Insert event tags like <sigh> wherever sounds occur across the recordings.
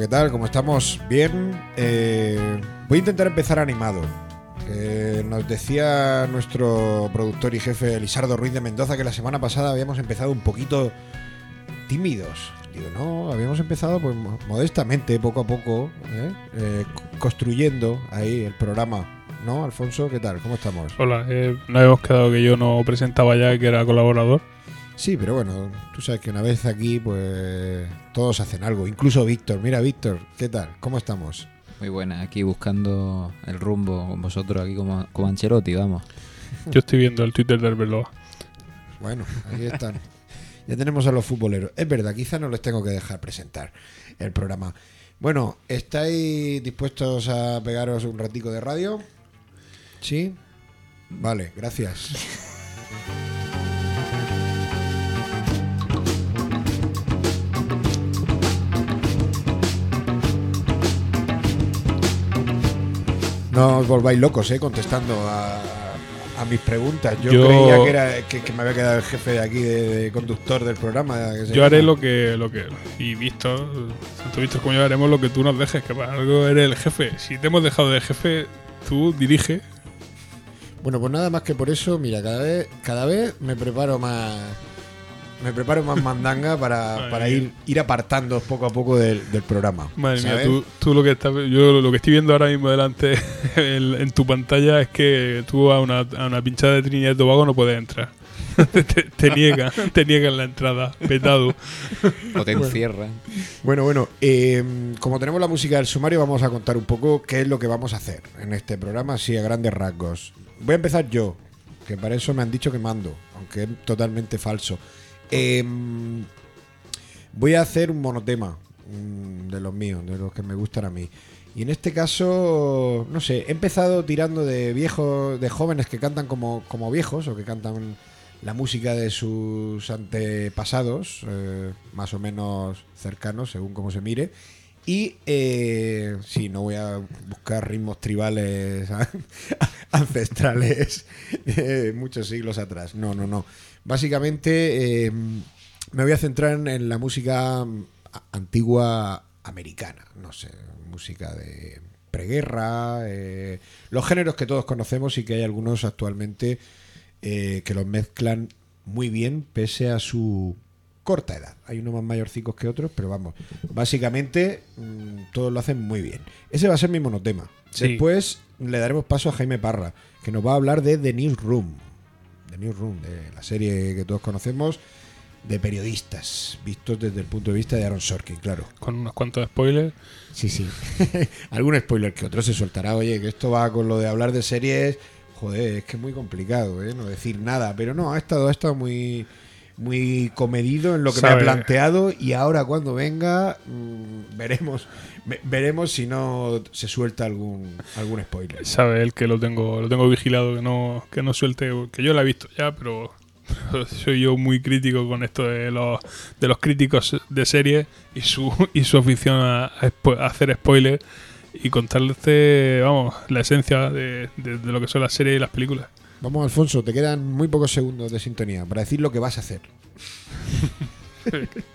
¿qué tal? ¿Cómo estamos? Bien. Eh, voy a intentar empezar animado. Eh, nos decía nuestro productor y jefe Lisardo Ruiz de Mendoza que la semana pasada habíamos empezado un poquito tímidos. Digo, no, habíamos empezado pues mo- modestamente, poco a poco, ¿eh? Eh, construyendo ahí el programa. ¿No, Alfonso? ¿Qué tal? ¿Cómo estamos? Hola, nos hemos quedado que yo no presentaba ya que era colaborador. Sí, pero bueno, tú sabes que una vez aquí, pues todos hacen algo. Incluso Víctor. Mira, Víctor, ¿qué tal? ¿Cómo estamos? Muy buena, aquí buscando el rumbo con vosotros, aquí como, como Ancelotti, vamos. <laughs> Yo estoy viendo el Twitter del Verloa. Bueno, ahí están. ya tenemos a los futboleros. Es verdad, quizá no les tengo que dejar presentar el programa. Bueno, ¿estáis dispuestos a pegaros un ratico de radio? ¿Sí? Vale, gracias. <laughs> No os volváis locos, ¿eh? Contestando a, a mis preguntas. Yo, Yo- creía que, era, que, que me había quedado el jefe de aquí, de, de conductor del programa. que se Yo haré llama. lo que, lo que. Y Víctor, tanto Víctor como yo haremos lo que tú nos dejes, que para algo eres el jefe. Si te hemos dejado de jefe, tú dirige. Bueno, pues nada más que por eso, mira, cada vez, cada vez me preparo más. Me preparo más mandanga para, <laughs> para ir, ir apartando poco a poco del, del programa. Madre mía, tú, tú lo que estás. Yo lo que estoy viendo ahora mismo delante <laughs> en, en tu pantalla es que tú a una, a una pinchada de Trinidad y Tobago no puedes entrar. <laughs> te, te niegan, te niegan la entrada, petado. O te encierran. Bueno, bueno, eh, como tenemos la música del sumario, vamos a contar un poco qué es lo que vamos a hacer en este programa, así a grandes rasgos. Voy a empezar yo, que para eso me han dicho que mando, aunque es totalmente falso. Eh, voy a hacer un monotema de los míos, de los que me gustan a mí. Y en este caso, no sé, he empezado tirando de viejos, de jóvenes que cantan como, como viejos o que cantan la música de sus antepasados, eh, más o menos cercanos, según cómo se mire. Y eh, sí, no voy a buscar ritmos tribales <laughs> ancestrales muchos siglos atrás. No, no, no. Básicamente eh, me voy a centrar en, en la música mm, antigua americana. No sé, música de preguerra, eh, los géneros que todos conocemos y que hay algunos actualmente eh, que los mezclan muy bien pese a su corta edad. Hay unos más mayorcicos que otros, pero vamos, básicamente mm, todos lo hacen muy bien. Ese va a ser mi monotema. Sí. Después le daremos paso a Jaime Parra, que nos va a hablar de The Newsroom. The Newsroom, de la serie que todos conocemos de periodistas, vistos desde el punto de vista de Aaron Sorkin, claro. Con unos cuantos spoilers. Sí, sí. <laughs> Algún spoiler que otro se soltará. Oye, que esto va con lo de hablar de series. Joder, es que es muy complicado, ¿eh? No decir nada. Pero no, ha estado, ha estado muy, muy comedido en lo que me ha planteado. Y ahora cuando venga, mm, veremos, ve- veremos si no se suelta algún, algún spoiler. Sabe él que lo tengo, lo tengo vigilado, que no, que no suelte, que yo la he visto ya, pero <laughs> soy yo muy crítico con esto de los, de los críticos de series y su, y su afición a, hacer spoilers y contarles, vamos, la esencia de, de- de lo que son las series y las películas. Vamos, Alfonso, te quedan muy pocos segundos de sintonía para decir lo que vas a hacer. <laughs>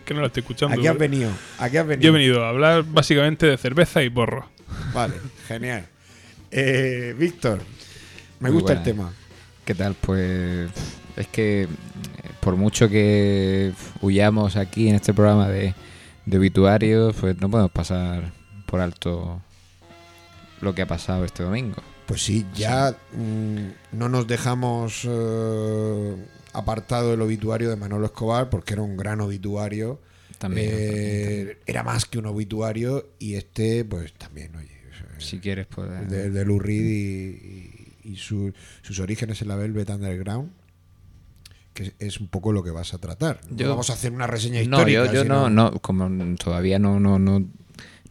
Que no la estoy escuchando. ¿A qué has venido? ¿A qué has venido? Yo he venido a hablar básicamente de cerveza y porro. Vale, <laughs> genial. Eh, Víctor, me Muy gusta el tema. ¿Qué tal? Pues es que eh, por mucho que huyamos aquí en este programa de, de obituarios, pues no podemos pasar por alto lo que ha pasado este domingo. Pues sí, ya mm, no nos dejamos eh, apartado el obituario de Manolo Escobar porque era un gran obituario. También. Eh, era más que un obituario y este, pues también, oye. eh, si quieres, pues. el de, de Lou Reed y, y- y su- sus orígenes en la Velvet Underground, que es un poco lo que vas a tratar. No Yo- vamos a hacer una reseña No, histórica. yo, yo sino- no, no, como todavía no, no, no,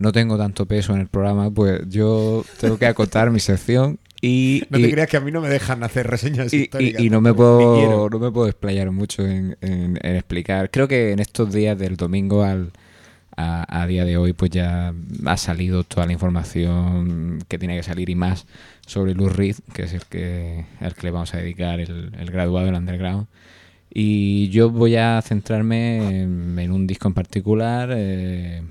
no tengo tanto peso en el programa, pues yo tengo que acotar mi sección y, <laughs> No y- te creas que a mí no me dejan hacer reseñas y, históricas. y no me puedo no me puedo explayar mucho en, en- en explicar. Creo que en estos días del domingo al a, a día de hoy pues ya ha salido toda la información que tiene que salir y más sobre Lou Reed, que es el que al que le vamos a dedicar el, el graduado del underground. Y yo voy a centrarme en, en un disco en particular eh,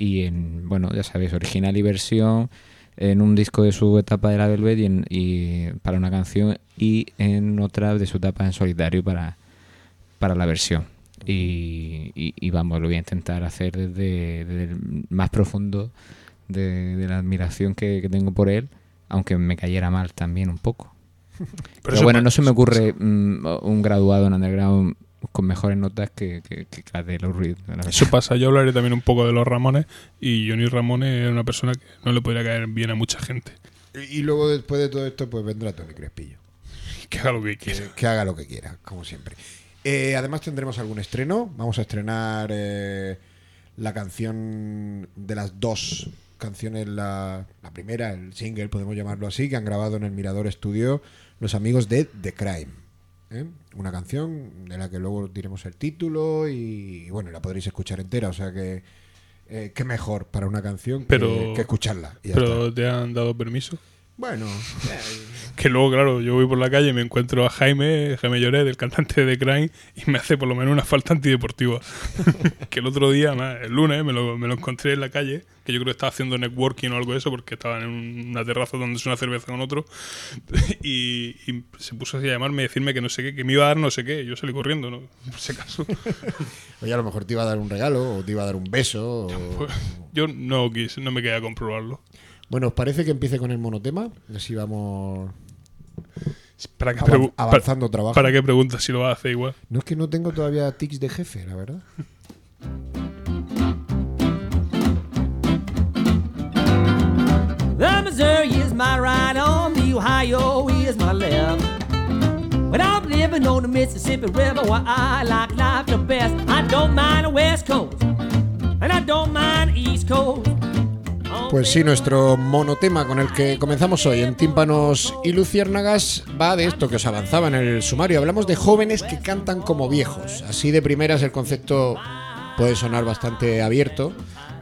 y en, bueno, ya sabéis, original y versión, en un disco de su etapa de la Velvet y, en- y para una canción y en otra de su etapa en solitario para, para la versión. Y, y- y vamos, lo voy a intentar hacer desde, desde el más profundo de, de la admiración que, que tengo por él, aunque me cayera mal también un poco. <laughs> Pero, bueno, no se me ocurre mm, un graduado en underground con mejores notas que, que, que la de Lou Reed. la. Eso pasa, yo hablaré también un poco de los Ramones y Johnny Ramones es una persona que no le podría caer bien a mucha gente. Y luego, después de todo esto, pues vendrá Tony Crespillo. Que haga lo que Que, quiera. que haga lo que quiera, como siempre. Eh, además, tendremos algún estreno. Vamos a estrenar eh, la canción de las dos canciones, la, la primera, el single, podemos llamarlo así, que han grabado en el Mirador Studio los amigos de The Crime. ¿Eh? Una canción de la que luego diremos el título y, bueno, la podréis escuchar entera. O sea que, eh, qué mejor para una canción que- Pero- que, escucharla. y ya está. Pero te han dado permiso. Bueno, Que luego, claro, yo voy por la calle y me encuentro a Jaime, Jaime Lloret, el cantante de Crime, y me hace por lo menos una falta antideportiva. <laughs> que el otro día, el lunes, me lo, me lo encontré en la calle, que yo creo que estaba haciendo networking o algo de eso, porque estaba en una terraza donde es una cerveza con otro, <laughs> y, y se puso así a llamarme y decirme que no sé qué, que me iba a dar no sé qué. Yo salí corriendo, ¿no? <laughs> Por si acaso. oye, a lo mejor te iba a dar un regalo o te iba a dar un beso. o- Pues, yo no quise, no me quedé a comprobarlo. Bueno, ¿os parece que empiece con el monotema? Así vamos ¿Para qué, avanzando para, trabajo. ¿Para qué preguntas si lo hacer igual? No es que no tengo todavía tics de jefe, la verdad. The Missouri is my right arm, the Ohio is my left. But I'm living on the Mississippi River where I like life the best. I don't mind the West Coast, and I don't mind the East Coast. Pues sí, nuestro monotema con el que comenzamos hoy en Tímpanos y Luciérnagas va de esto que os avanzaba en el sumario. Hablamos de jóvenes que cantan como viejos. Así de primeras el concepto puede sonar bastante abierto,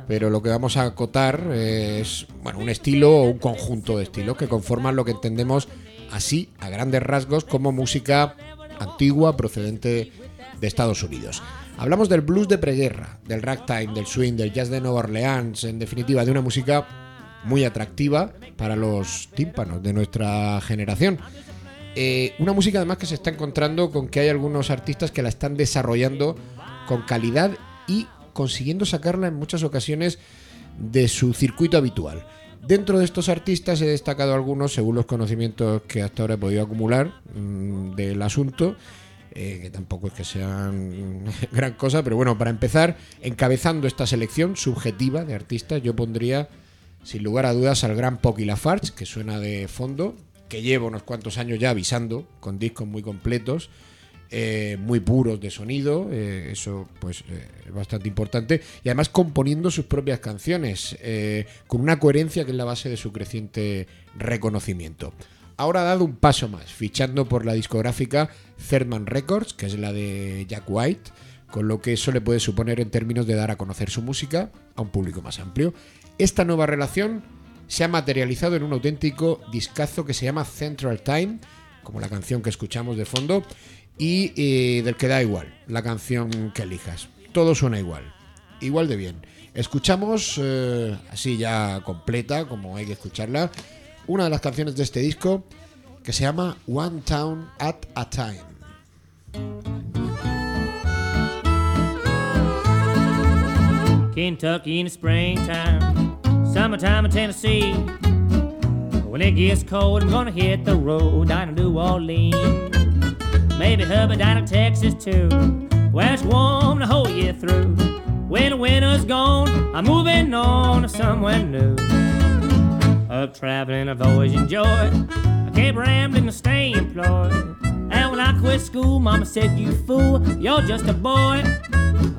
pero lo que vamos a acotar es bueno, un estilo o un conjunto de estilos que conforman lo que entendemos así, a grandes rasgos, como música antigua procedente de Estados Unidos. Hablamos del blues de preguerra, del ragtime, del swing, del jazz de Nueva Orleans, en definitiva, de una música muy atractiva para los tímpanos de nuestra generación. Eh, una música además que se está encontrando con que hay algunos artistas que la están desarrollando con calidad y consiguiendo sacarla en muchas ocasiones de su circuito habitual. Dentro de estos artistas he destacado algunos según los conocimientos que hasta ahora he podido acumular mm, del asunto, eh, que tampoco es que sean <laughs> gran cosa, pero bueno, para empezar, encabezando esta selección subjetiva de artistas, yo pondría sin lugar a dudas al gran Pocky Lafarge, que suena de fondo, que lleva unos cuantos años ya avisando, con discos muy completos, eh, muy puros de sonido, eh, eso pues es bastante importante, y además componiendo sus propias canciones, con una coherencia que es la base de su creciente reconocimiento. Ahora ha dado un paso más, fichando por la discográfica Thurman Records, que es la de Jack White, con lo que eso le puede suponer en términos de dar a conocer su música a un público más amplio. Esta nueva relación se ha materializado en un auténtico discazo que se llama Central Time, como la canción que escuchamos de fondo, y eh, del que da igual, la canción que elijas. Todo suena igual, igual de bien. Escuchamos, eh, así ya completa, como hay que escucharla, una de las canciones de este disco que se llama One Town at a Time. Kentucky in the springtime, summertime in Tennessee. When it gets cold, I'm gonna hit the road down to New Orleans. Maybe hubby down to Texas too, where it's warm to hold you through. When the winter's gone, I'm moving on to somewhere new. Up traveling, I've always enjoyed. I kept rambling to stay employed. And when I quit school, Mama said, You fool, you're just a boy.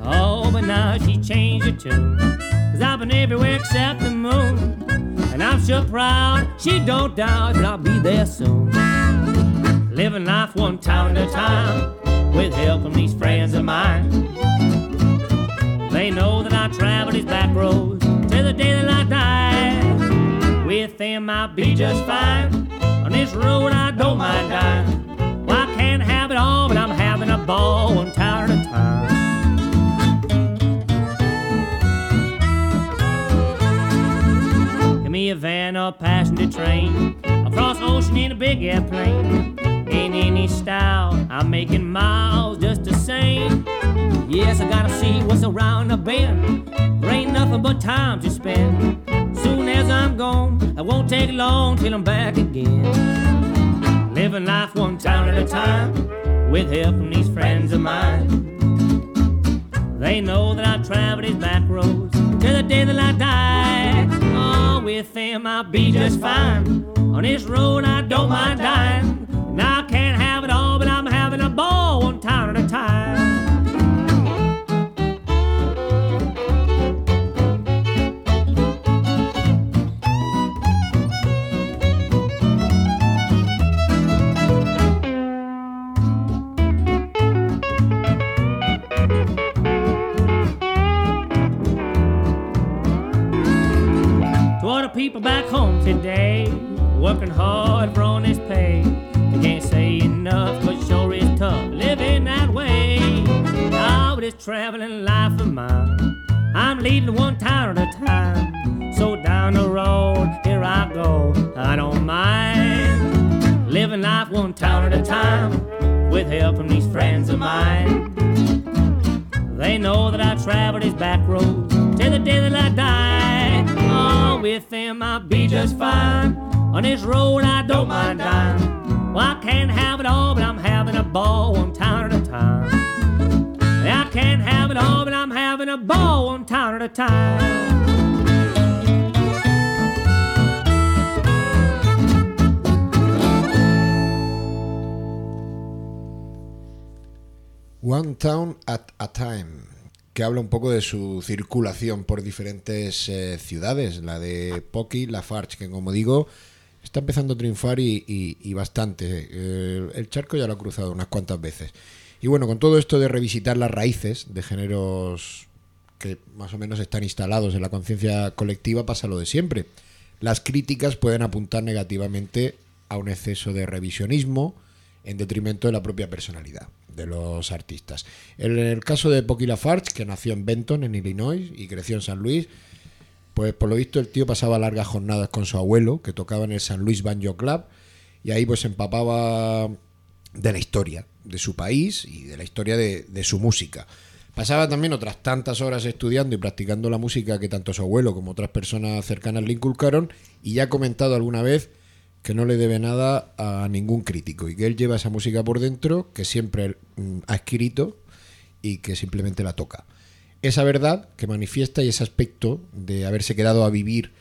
Oh, but now she changed her tune. Cause I've been everywhere except the moon. And I'm sure proud she don't doubt that I'll be there soon. Living life one town at a time with help from these friends of mine. They know that I travel these back roads till the day that I die. With them I'll be just fine. On this road I don't mind dying. Well, I can't have it all, but I'm having a ball town at a time. A van, a passenger train, across ocean in a big airplane. In any style, I'm making miles just the same. Yes, I gotta see what's around the bend. There ain't nothing but time to spend. Soon as I'm gone, I won't take long till I'm back again. Living life one town at a time, with help from these friends of mine. They know that I travel these back roads till the day that I die. Oh, with them I'll be just fine. On this road I don't mind dying. Now I can't have it all, but I'm having a ball one time at a time. People back home today, working hard for honest pay. I can't say enough, cause sure is tough living that way. With this traveling life of mine, I'm leaving one town at a time. So down the road, here I go, I don't mind. Living life one town at a time, with help from these friends of mine. They know that I travel these back roads till the day that I die. With them I'll be just fine. On this road I don't mind dying. Well, I can't have it all, but I'm having a ball one town at a time. I can't have it all, but I'm having a ball one town at a time. One Town at a Time, que habla un poco de su circulación por diferentes eh, ciudades, la de Pocky, Lafarge, que como digo, está empezando a triunfar y, bastante. Eh, el charco ya lo ha cruzado unas cuantas veces. Y bueno, con todo esto de revisitar las raíces de géneros que más o menos están instalados en la conciencia colectiva, pasa lo de siempre. Las críticas pueden apuntar negativamente a un exceso de revisionismo en detrimento de la propia personalidad de los artistas. En el caso de Pocky Lafarge, que nació en Benton, en Illinois, y creció en San Luis, pues por lo visto el tío pasaba largas jornadas con su abuelo, que tocaba en el San Luis Banjo Club, y ahí pues empapaba de la historia de su país y de la historia de, de su música. Pasaba también otras tantas horas estudiando y practicando la música que tanto su abuelo como otras personas cercanas le inculcaron, y ya ha comentado alguna vez que no le debe nada a ningún crítico y que él lleva esa música por dentro, que siempre mm, ha escrito y que simplemente la toca. Esa verdad que manifiesta y ese aspecto de haberse quedado a vivir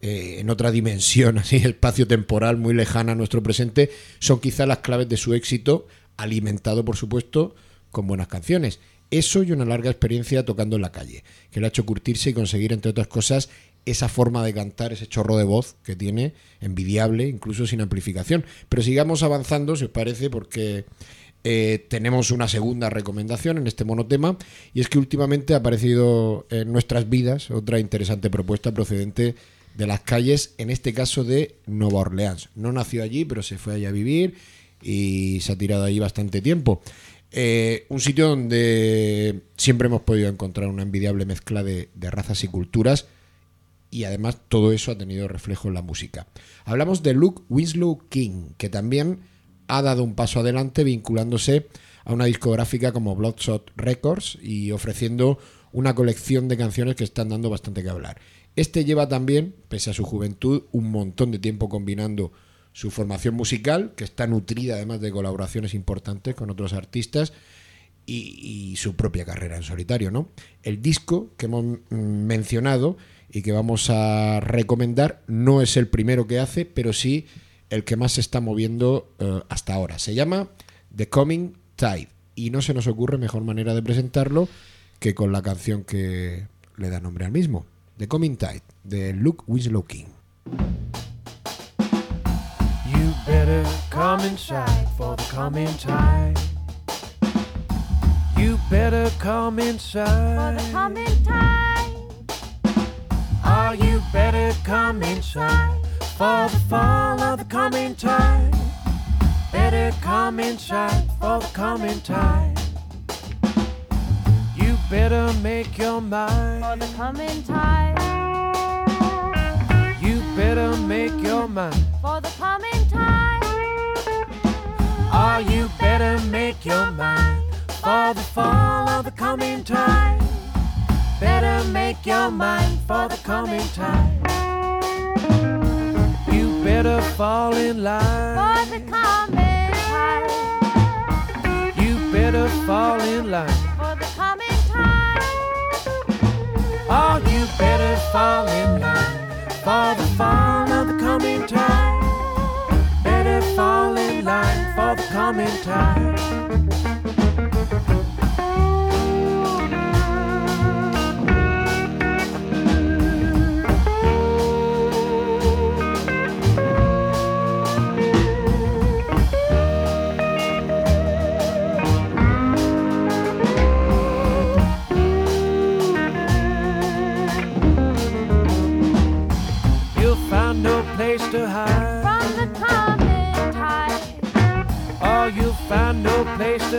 eh, en otra dimensión, <laughs> así espacio-temporal muy lejana a nuestro presente, son quizás las claves de su éxito, alimentado por supuesto con buenas canciones. Eso y una larga experiencia tocando en la calle, que le ha hecho curtirse y conseguir, entre otras cosas, esa forma de cantar, ese chorro de voz que tiene, envidiable, incluso sin amplificación. Pero sigamos avanzando, si os parece, porque eh, tenemos una segunda recomendación en este monotema, y es que últimamente ha aparecido en nuestras vidas otra interesante propuesta procedente de las calles, en este caso de Nueva Orleans. No nació allí, pero se fue allí a vivir y se ha tirado allí bastante tiempo. Eh, un sitio donde siempre hemos podido encontrar una envidiable mezcla de razas y culturas y además todo eso ha tenido reflejo en la música. Hablamos de Luke Winslow King, que también ha dado un paso adelante vinculándose a una discográfica como Bloodshot Records y ofreciendo una colección de canciones que están dando bastante que hablar. Este lleva también, pese a su juventud, un montón de tiempo combinando su formación musical, que está nutrida además de colaboraciones importantes con otros artistas, y, y su propia carrera en solitario, ¿no? El disco que hemos mm, mencionado y que vamos a recomendar no es el primero que hace, pero sí el que más se está moviendo eh, hasta ahora. Se llama The Coming Tide y no se nos ocurre mejor manera de presentarlo que con la canción que le da nombre al mismo, The Coming Tide, de Luke Winslow King. You better come inside for the coming tide. You better come for inside. the coming tide. You better come inside for the fall of the coming tide. Better come inside for the coming tide. You better make your mind For the coming tide. You better better make your mind. for the coming tide. Oh, you better make your mind for the fall of the coming tide. Better make your mind for the coming tide. You better fall in line For the coming time. You better fall in line. For the coming time. Oh, you better fall in line for the fall of the coming tide. Better fall in line for the coming tide.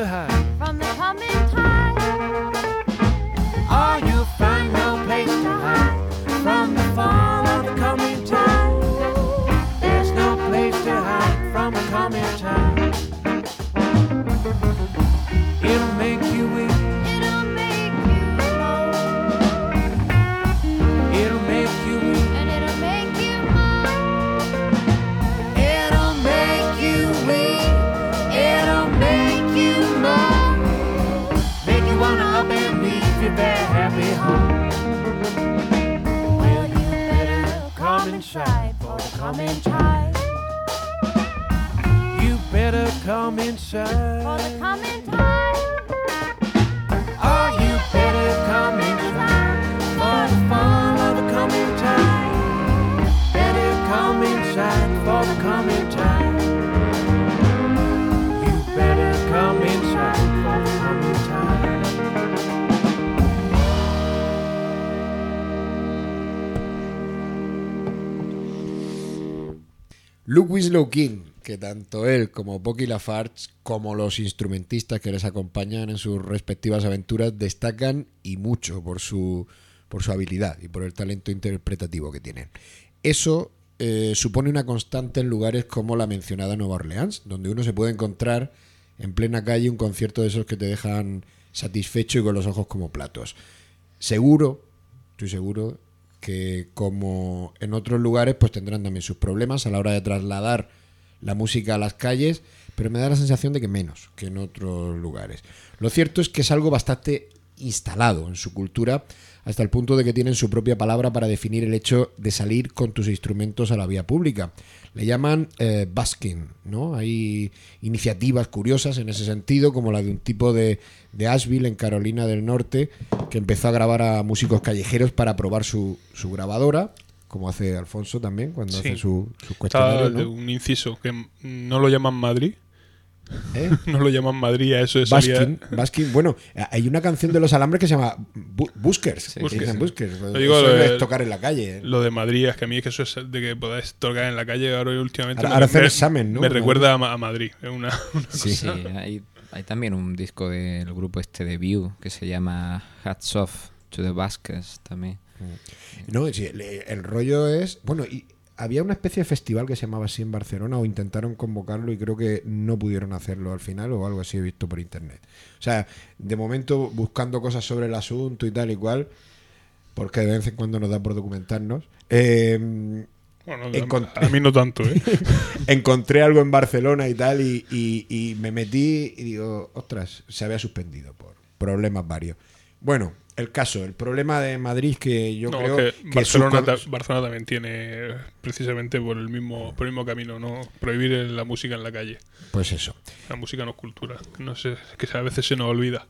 high. Better come For inside. the coming tide. Oh, you better come inside for the fall of the coming tide. Better come inside for the coming tide. You better come inside for the coming tide. Luke Winslow King, que tanto él como Bucky Lafarge, como los instrumentistas que les acompañan en sus respectivas aventuras, destacan y mucho por su, por su habilidad y por el talento interpretativo que tienen. Eso eh, supone una constante en lugares como la mencionada Nueva Orleans, donde uno se puede encontrar en plena calle un concierto de esos que te dejan satisfecho y con los ojos como platos. Seguro, estoy seguro, que como en otros lugares, pues tendrán también sus problemas a la hora de trasladar la música a las calles, pero me da la sensación de que menos que en otros lugares. Lo cierto es que es algo bastante instalado en su cultura, hasta el punto de que tienen su propia palabra para definir el hecho de salir con tus instrumentos a la vía pública. Le llaman eh, busking, ¿no? Hay iniciativas curiosas en ese sentido, como la de un tipo de, de Asheville, en Carolina del Norte, que empezó a grabar a músicos callejeros para probar su, su grabadora, como hace Alfonso también cuando Sí. hace su, su Está cuestionario, de ¿no? un inciso que no lo llaman Madrid. ¿Eh? <laughs> No lo llaman Madrid a eso salir- Baskin, Baskin. Bueno, hay una canción de los alambres que se llama Bu- Buskers. Sí, dicen. Buskers. Lo digo, Eso lo de- es tocar en la calle. ¿eh? Lo de Madrid es que a mí es que eso es de que podáis tocar en la calle ahora últimamente. Ahora- me- ahora hacen me, examen, ¿no? Me recuerda a, Ma- a Madrid. Es una, <laughs> una Sí. Sí, hay, hay también un disco del grupo este de View que se llama Hats Off to the Baskets también. No, sí, el, el rollo es. Bueno, y había una especie de festival que se llamaba así en Barcelona o intentaron convocarlo y creo que no pudieron hacerlo al final o algo así he visto por internet. O sea, de momento buscando cosas sobre el asunto y tal y cual, porque de vez en cuando nos da por documentarnos. eh, Bueno, a, a mí no tanto, ¿eh? <laughs> encontré algo en Barcelona y tal y, y- y me metí y digo, ostras, se había suspendido por problemas varios. Bueno, el caso, el problema de Madrid que yo No, creo que que Barcelona, su- ta- Barcelona también tiene precisamente por el mismo por el mismo camino, no prohibir la música en la calle. pues eso. La música no es cultura. No sé, que a veces se nos olvida.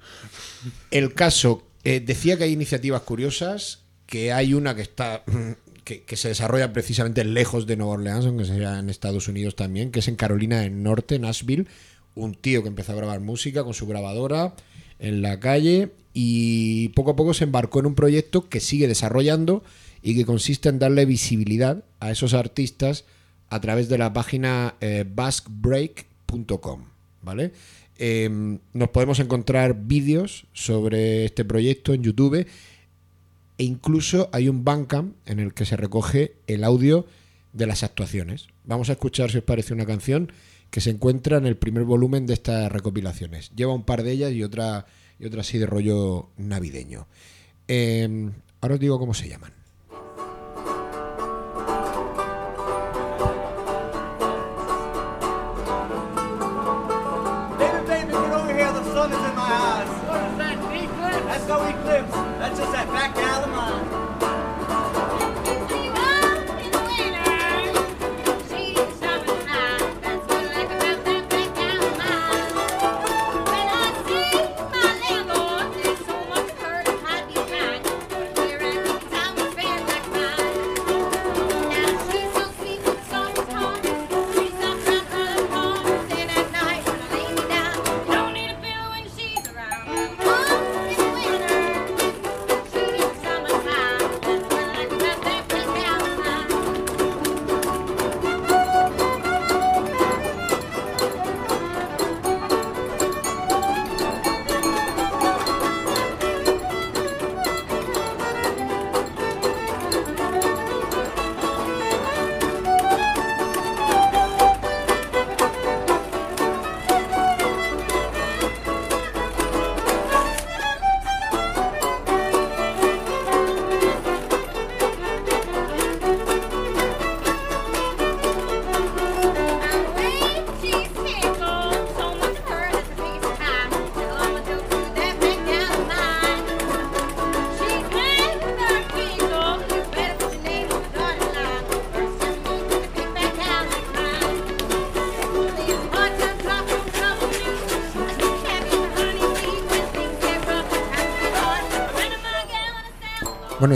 El caso, eh, decía que hay iniciativas curiosas, que hay una que está <clears throat> que, que se desarrolla precisamente lejos de Nueva Orleans, aunque sea en Estados Unidos también, que es en Carolina del Norte, Nashville, un tío que empezó a grabar música con su grabadora en la calle y poco a poco se embarcó en un proyecto que sigue desarrollando y que consiste en darle visibilidad a esos artistas a través de la página eh, baskbreak.com, ¿vale? Eh, nos podemos encontrar vídeos sobre este proyecto en YouTube e incluso hay un Bandcamp en el que se recoge el audio de las actuaciones. Vamos a escuchar, si os parece, una canción que se encuentra en el primer volumen de estas recopilaciones. Lleva un par de ellas y otra, y otra así de rollo navideño. Eh, ahora os digo cómo se llaman.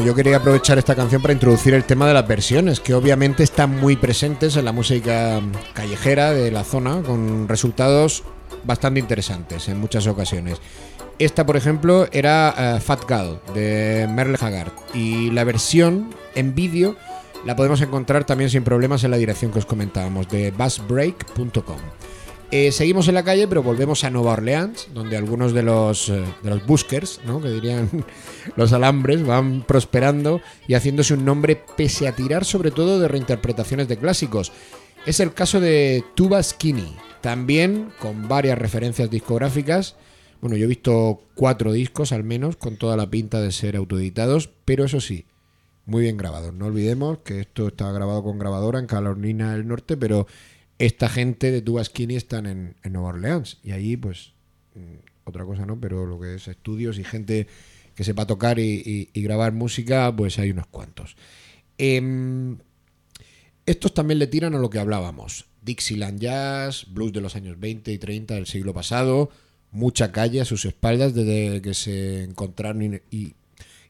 Yo quería aprovechar esta canción para introducir el tema de las versiones, que obviamente están muy presentes en la música callejera de la zona, con resultados bastante interesantes en muchas ocasiones. Esta, por ejemplo, era eh, Fat Gal de Merle Haggard y la versión en vídeo la podemos encontrar también sin problemas en la dirección que os comentábamos de bassbreak.com. Eh, seguimos en la calle, pero volvemos a Nueva Orleans, donde algunos de los, eh, de los buskers, ¿no? que dirían <laughs> los alambres, van prosperando y haciéndose un nombre pese a tirar sobre todo de reinterpretaciones de clásicos. Es el caso de Tuba Skinny, también con varias referencias discográficas. Bueno, yo he visto cuatro discos al menos, con toda la pinta de ser autoeditados, pero eso sí, muy bien grabados. No olvidemos que esto está grabado con grabadora en Carolina del Norte, pero esta gente de Tuba Skinny están en, en Nueva Orleans. Y ahí, pues, mm, otra cosa no, pero lo que es estudios y gente que sepa tocar y, y- grabar música, pues hay unos cuantos. Em, estos también le tiran a lo que hablábamos. Dixieland Jazz, blues de los años 20 y 30 del siglo pasado, mucha calle a sus espaldas desde que se encontraron y-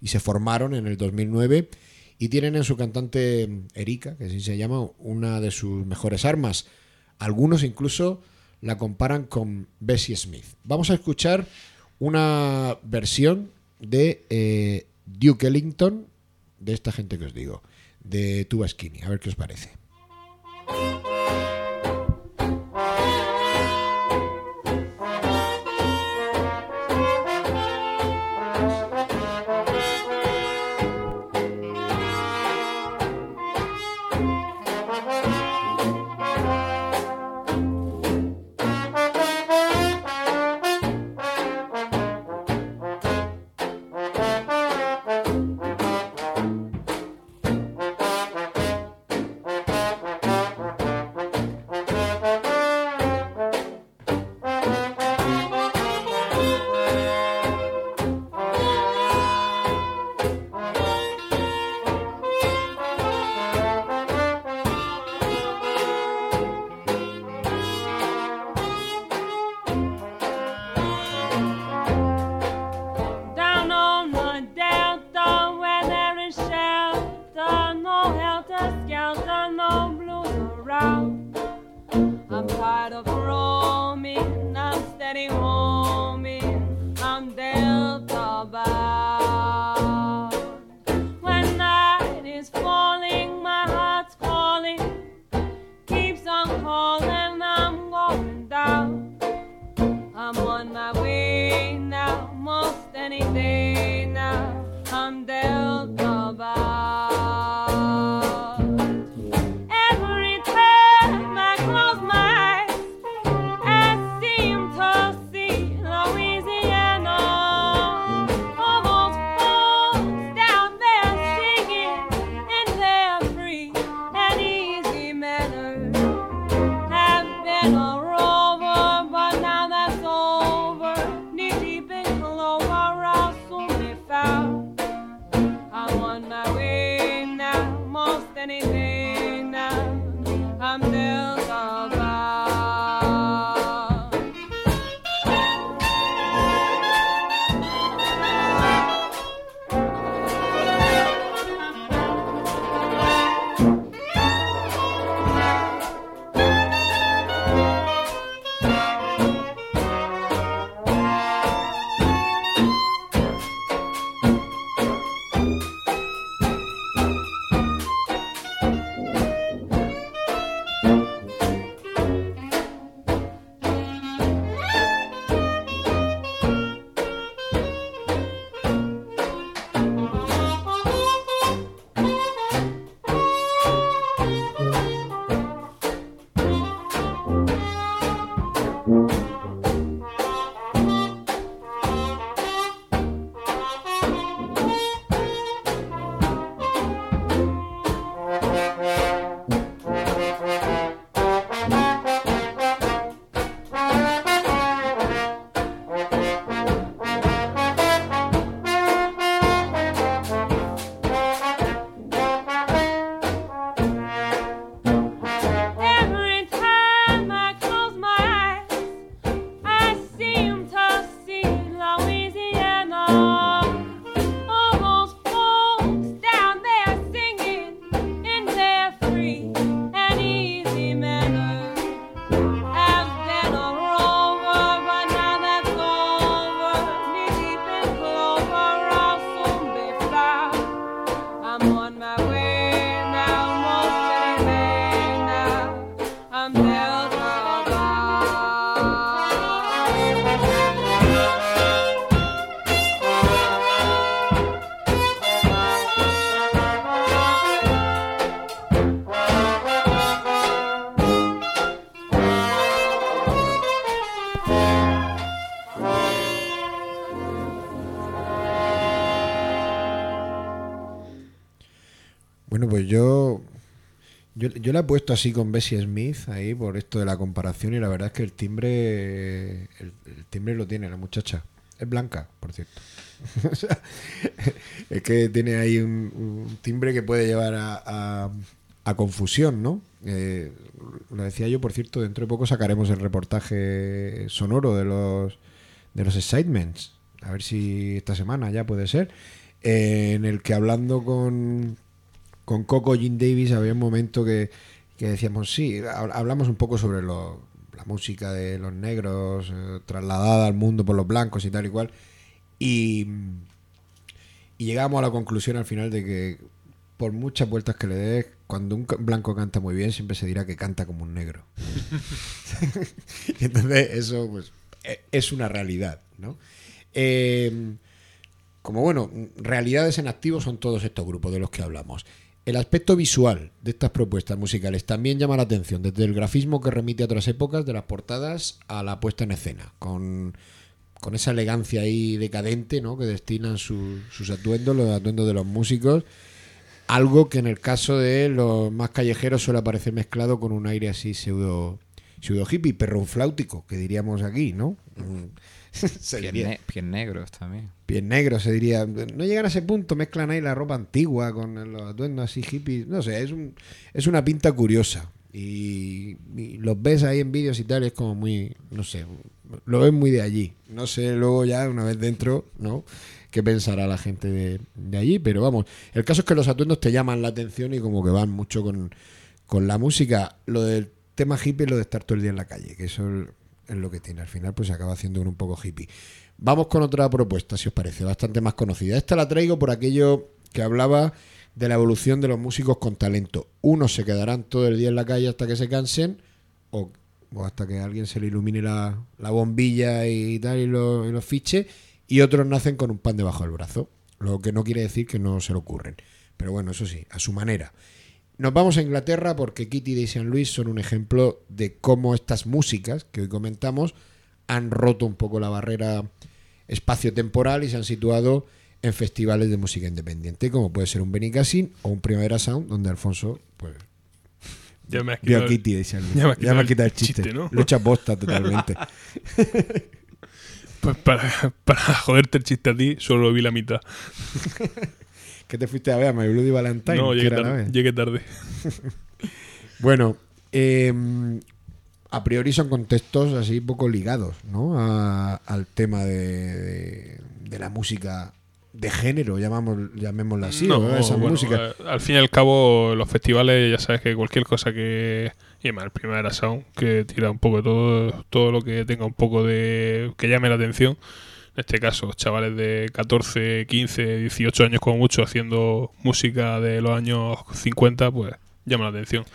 y se formaron en el 2009 y tienen en su cantante Erika, que así se llama, una de sus mejores armas. Algunos incluso la comparan con Bessie Smith. Vamos a escuchar una versión de eh, Duke Ellington, de esta gente que os digo, de Tuba Skinny. A ver qué os parece. Yo. La he puesto así con Bessie Smith ahí por esto de la comparación y la verdad es que el timbre. El, timbre lo tiene la muchacha. Es blanca, por cierto. <laughs> Es que tiene ahí un, timbre que puede llevar a, a- a confusión, ¿no? Eh, lo decía yo, por cierto, dentro de poco sacaremos el reportaje sonoro de los de los excitements. A ver si esta semana ya puede ser. eh, en el que hablando con, con Coco Jim Davis había un momento que, que decíamos, sí, hab- hablamos un poco sobre lo- la música de los negros eh, trasladada al mundo por los blancos y tal y cual. Y, y llegamos a la conclusión al final de que por muchas vueltas que le des, cuando un blanco canta muy bien, siempre se dirá que canta como un negro. <laughs> <laughs> y entonces eso pues, e- es una realidad, ¿no? Eh, como bueno, realidades en activo son todos estos grupos de los que hablamos. El aspecto visual de estas propuestas musicales también llama la atención, desde el grafismo que remite a otras épocas, de las portadas a la puesta en escena, con, con esa elegancia ahí decadente ¿no? que destinan su- sus atuendos, los atuendos de los músicos, algo que en el caso de los más callejeros suele aparecer mezclado con un aire así pseudo, pseudo hippie, perronfláutico, que diríamos aquí, ¿no? Mm. <laughs> Se Pies, diría- ne- pies negros también. pies negros, se diría. No llegan a ese punto, mezclan ahí la ropa antigua con los atuendos así hippies. No sé, es, un, es una pinta curiosa. Y, y los ves ahí en vídeos y tal, es como muy. No sé, lo ves muy de allí. No sé luego ya, una vez dentro, ¿no? ¿Qué pensará la gente de, de allí? Pero vamos, el caso es que los atuendos te llaman la atención y como que van mucho con, con la música. Lo del tema hippie es lo de estar todo el día en la calle, que eso es lo que tiene. Al final, pues se acaba haciendo un poco hippie. Vamos con otra propuesta, si os parece, bastante más conocida. Esta la traigo por aquello que hablaba de la evolución de los músicos con talento. Unos se quedarán todo el día en la calle hasta que se cansen, o, hasta que alguien se le ilumine la, la bombilla y tal, y los lo fiche, y otros nacen con un pan debajo del brazo. Lo que no quiere decir que no se lo ocurren. Pero bueno, eso sí, a su manera. Nos vamos a Inglaterra porque Kitty de St. Louis son un ejemplo de cómo estas músicas que hoy comentamos han roto un poco la barrera espacio-temporal y se han situado en festivales de música independiente, como puede ser un Benicassin o un Primavera Sound, donde Alfonso pues, Ya me has quitado, a Kitty de St. Louis. ya me has Ya me ha quitado el el chiste. chiste, ¿no? Lucha posta totalmente. <laughs> Pues para, para joderte el chiste a ti, solo vi la mitad. <laughs> ¿Qué te fuiste a ver? My Bloody Valentine. no, llegué era tarde, llegué tarde. <laughs> Bueno, eh, a priori son contextos así poco ligados, ¿no? A- al tema de, de- de la música de género, llamamos, llamémosla así, No, esa bueno, música. eh, al fin y al cabo, los festivales, ya sabes que cualquier cosa que. Y además, el Primavera Sound, que tira un poco todo, todo lo que tenga un poco de. que llame la atención. En este caso, chavales de 14, 15, 18 años como mucho haciendo música de los años 50, pues llama la atención.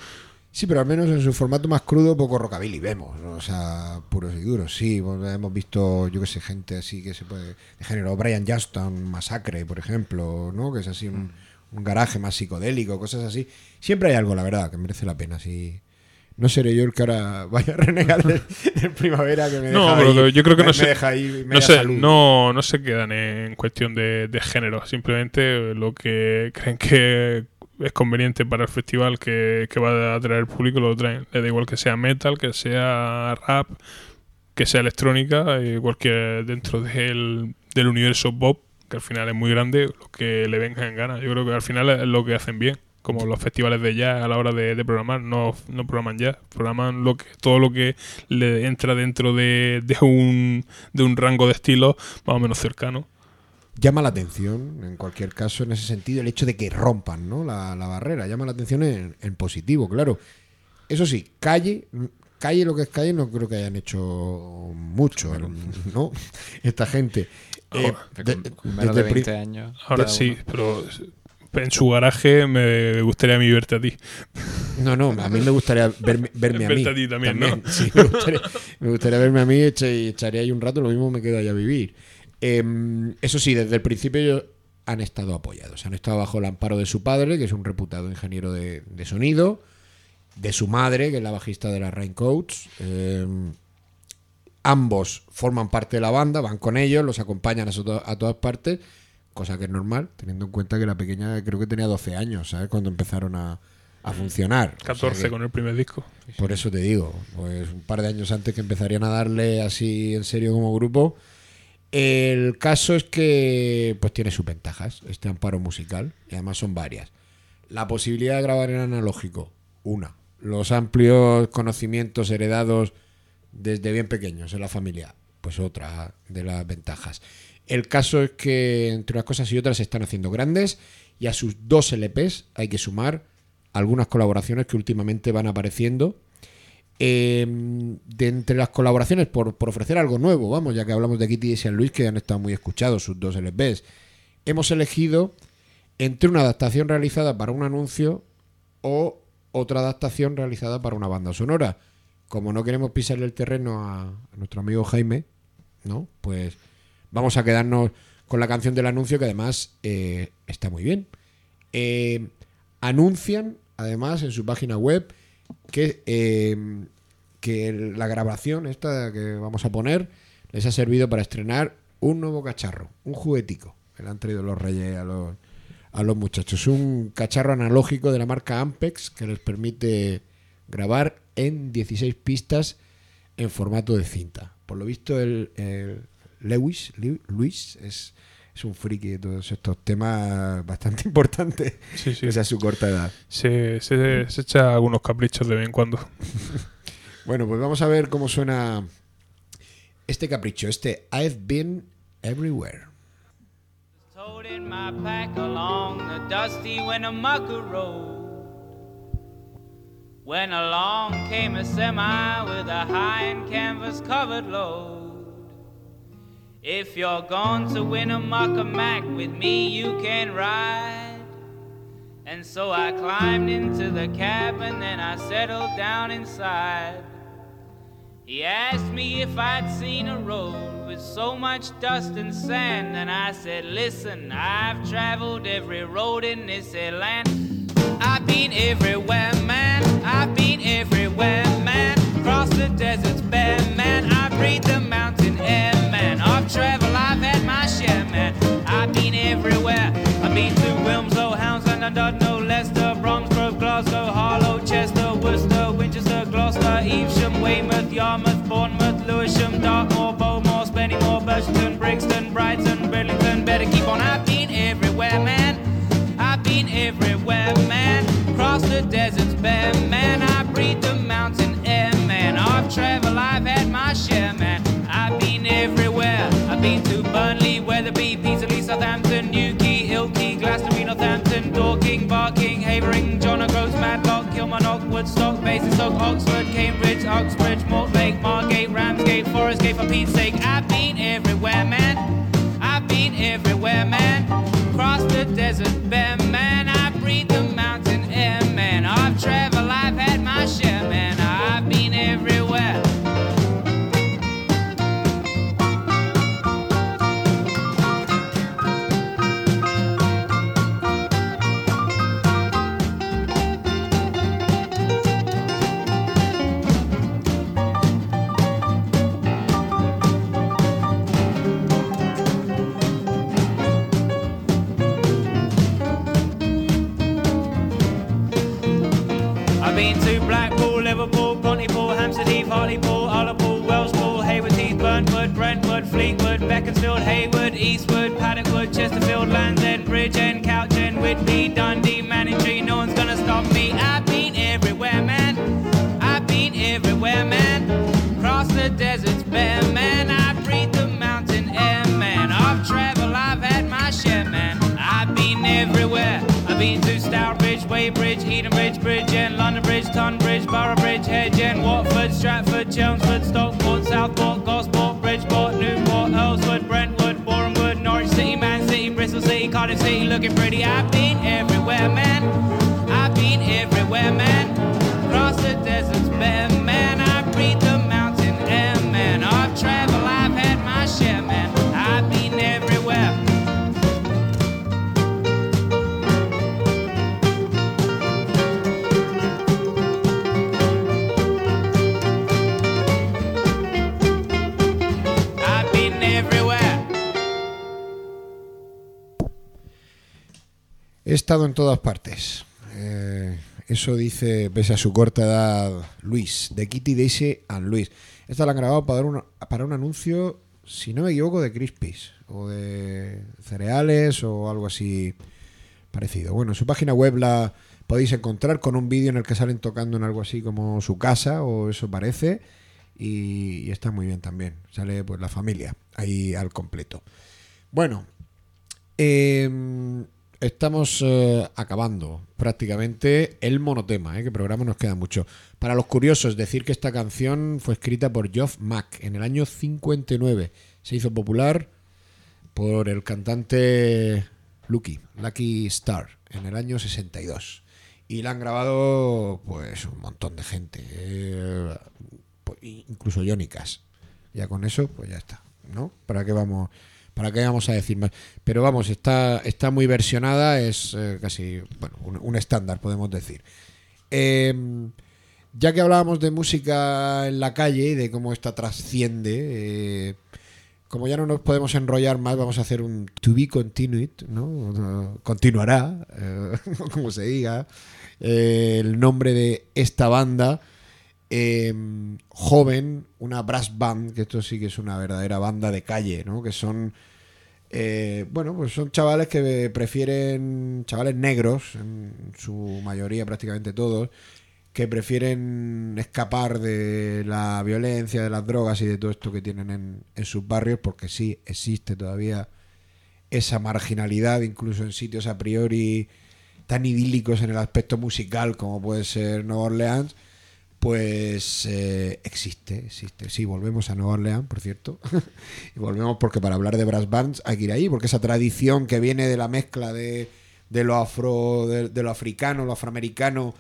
Sí, pero al menos en su formato más crudo, poco rockabilly vemos, ¿no? o sea, puros y duros. Sí, hemos visto, yo que sé, gente así que se puede. de género, Brian Johnston, Masacre, por ejemplo, ¿no? Que es así un, un garaje más psicodélico, cosas así. Siempre hay algo, la verdad, que merece la pena. Sí. No seré yo el que ahora vaya a renegar del, del primavera que me deja No, pero ahí- yo creo que me- no me se- deja ahí No salud. no, no se quedan en cuestión de, de género, simplemente lo que creen que es conveniente para el festival que, que va a atraer el público lo traen. Les da igual que sea metal, que sea rap, que sea electrónica, eh, cualquier dentro del, del universo pop, que al final es muy grande, lo que le venga en gana. Yo creo que al final es lo que hacen bien. Como los festivales de jazz a la hora de, de programar, no, no programan jazz, programan lo que, todo lo que le entra dentro de, de un, de un rango de estilos más o menos cercano. llama la atención, en cualquier caso, en ese sentido, el hecho de que rompan ¿no? la, la barrera. Llama la atención en, en positivo, claro. Eso sí, calle, calle lo que es calle, no creo que hayan hecho mucho, ¿no? <laughs> Esta gente. Eh, Oh, de- Con menos desde de el pri- 20 años. Ahora sí, uno. pero en su garaje me gustaría a mí verte a ti. No, no, a mí me gustaría verme, verme a mí. A ti también, ¿no? Sí, me gustaría, me gustaría verme a mí y echaré ahí un rato, lo mismo me quedo allá a vivir. Em, eso sí, desde el principio ellos han estado apoyados, han estado bajo el amparo de su padre, que es un reputado ingeniero de, de sonido, de su madre, que es la bajista de las Raincoats. em, ambos forman parte de la banda, van con ellos, los acompañan a todas partes, cosa que es normal, teniendo en cuenta que la pequeña creo que tenía 12 años, ¿sabes? Cuando empezaron a, a funcionar. O sea 14 que- con el primer disco. Por eso te digo, pues un par de años antes que empezarían a darle así en serio como grupo. El caso es que pues tiene sus ventajas, este amparo musical, y además son varias. La posibilidad de grabar en analógico, una. Los amplios conocimientos heredados desde bien pequeños en la familia, pues otra de las ventajas. El caso es que entre unas cosas y otras se están haciendo grandes y a sus dos LPs hay que sumar algunas colaboraciones que últimamente van apareciendo. Eh, de entre las colaboraciones, por, ofrecer algo nuevo, vamos, ya que hablamos de Kitty y San Luis, que han estado muy escuchados sus dos LPs, hemos elegido entre una adaptación realizada para un anuncio o otra adaptación realizada para una banda sonora. Como no queremos pisarle el terreno a nuestro amigo Jaime, ¿no? Pues vamos a quedarnos con la canción del anuncio que además eh, está muy bien. Eh, anuncian además en su página web que, eh, que la grabación esta que vamos a poner les ha servido para estrenar un nuevo cacharro, un juguetico que le han traído los reyes a los, a los muchachos. Un cacharro analógico de la marca Ampex que les permite grabar en 16 pistas en formato de cinta. Por lo visto el Lewis, Lew- Luis es, es un friki de todos estos temas bastante <laughs> importantes Sí, sí. pese a su corta edad. Se, se, se echa algunos caprichos de vez en cuando. <laughs> Bueno, pues vamos a ver cómo suena este capricho, este I've been everywhere. Told in my pack along the dusty Winnemucca Road. When along came a semi with a high and canvas covered load. If you're going to Winnemucca Mac with me, you can ride. And so I climbed into the cab and I settled down inside. He asked me if I'd seen a road with so much dust and sand, and I said, Listen, I've traveled every road in this land. I've been everywhere, man. I've been everywhere, man. Cross the deserts bare, man. I breathe the mountain air. Of travel, I've had my share, man. I've been everywhere. I've been to Wilmslow, Hounslow, Dudno, Leicester, Bromsgrove, Glasgow, Harlow, Chester, Worcester, Winchester, Gloucester, Evesham, Weymouth, Yarmouth, Bournemouth, Lewisham, Dartmoor, Bowmore, Spennymoor, Birchton, Brixton, Brighton, Burlington. Better keep on. I've been everywhere, man. I've been everywhere, man. Cross the deserts bare, man. I breathe the mountain air, man. I've traveled, I've had my share, man. I've been everywhere. I've been to Burnley, Weatherby, Peterlee, Southampton, Newquay, Ilkley, Glastonbury, Northampton, Dorking, Barking, Havering, John O'Groats, Madlock, Kilmarnock, Woodstock, Basingstoke, Oxford, Cambridge, Oxbridge, Mortlake, Margate, Ramsgate, Forest Gate, for Pete's sake. I've been everywhere, man. I've been everywhere, man. Cross the desert bare, man. I breathe the mountain air, man. I've traveled, I've had my share, man. Hayward, Eastwood, Paddockwood, Chesterfield, Land's End, Bridge End, Couch End, Whitby, Dundee, Manningtree, no one's gonna stop me. I've been everywhere, man. I've been everywhere, man. Cross the deserts bare, man. I breathe the mountain air, man. I've traveled, I've had my share, man. I've been everywhere. I've been to Stourbridge, Weybridge, Edenbridge, Bridge End, London Bridge, Tunbridge, Boroughbridge, Hedge End, Watford, Stratford, Chelmsford, Stockport, Southport, Gosport, Bridgeport, Newport, Earlswood, City, Cardiff City, looking pretty. I've been everywhere, man. I've been everywhere, man. Cross the deserts bare, man. I breathe the mountain air, man. I've traveled, He estado en todas partes. Eh, eso dice, pese a su corta edad, Luis, de Kitty Daisy and Luis. Esta la han grabado para un, para un anuncio, si no me equivoco, de Crispies o de cereales o algo así parecido. Bueno, en su página web la podéis encontrar con un vídeo en el que salen tocando en algo así como su casa o eso parece. Y, y está muy bien también. Sale pues la familia ahí al completo. Bueno, eh, estamos eh, acabando prácticamente el monotema, ¿eh? que programa nos queda mucho. Para los curiosos, decir que esta canción fue escrita por Geoff Mack en el año 59. Se hizo popular por el cantante Lucky, Lucky Star, en el año 62. Y la han grabado pues un montón de gente, eh, pues, incluso Cash. Ya con eso, pues ya está, ¿no? ¿Para qué vamos? ¿Para qué vamos a decir más? Pero vamos, está, está muy versionada, es eh, casi bueno, un, estándar, podemos decir. Eh, ya que hablábamos de música en la calle y de cómo esta trasciende, eh, como ya no nos podemos enrollar más, vamos a hacer un to be continued, ¿no? Continuará, eh, <laughs> como se diga, el nombre de esta banda. Eh, joven, una brass band, que esto sí que es una verdadera banda de calle, ¿no? Que son, eh, bueno, pues son chavales que prefieren, chavales negros, en su mayoría prácticamente todos, que prefieren escapar de la violencia, de las drogas y de todo esto que tienen en, en sus barrios, porque sí existe todavía esa marginalidad, incluso en sitios a priori tan idílicos en el aspecto musical como puede ser Nueva Orleans, pues eh, existe, existe. Sí, volvemos a Nueva Orleans, por cierto. <laughs> y volvemos porque para hablar de brass bands hay que ir ahí, porque esa tradición que viene de la mezcla de, de lo afro, de, lo africano, lo afroamericano,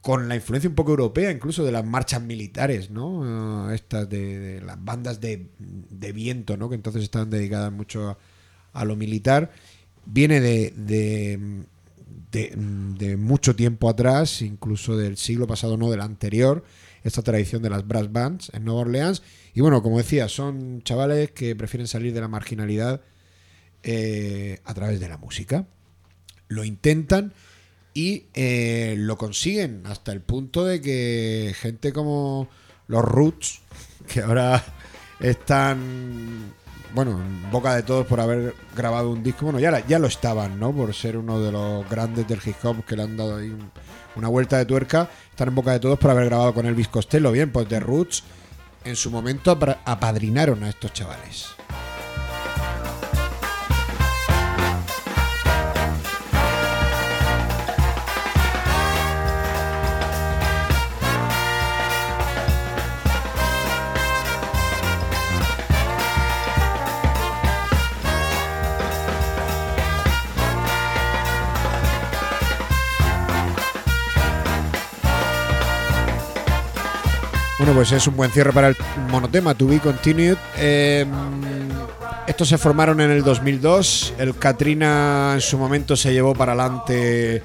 con la influencia un poco europea, incluso de las marchas militares, ¿no? Eh, estas de, las bandas de, viento, ¿no? Que entonces estaban dedicadas mucho a lo militar. Viene de, de, mucho tiempo atrás, incluso del siglo pasado, no del anterior, esta tradición de las brass bands en Nueva Orleans. Y bueno, como decía, son chavales que prefieren salir de la marginalidad eh, a través de la música. Lo intentan y eh, lo consiguen hasta el punto de que gente como los Roots, que ahora están bueno, en boca de todos por haber grabado un disco. Bueno, ya, ya lo estaban, ¿no? Por ser uno de los grandes del hip hop que le han dado ahí un- una vuelta de tuerca. Están en boca de todos por haber grabado con Elvis Costello. Bien, pues The Roots en su momento apadrinaron a estos chavales. Bueno, pues es un buen cierre para el monotema To Be Continued. Eh, estos se formaron en el 2002. El Katrina en su momento se llevó para adelante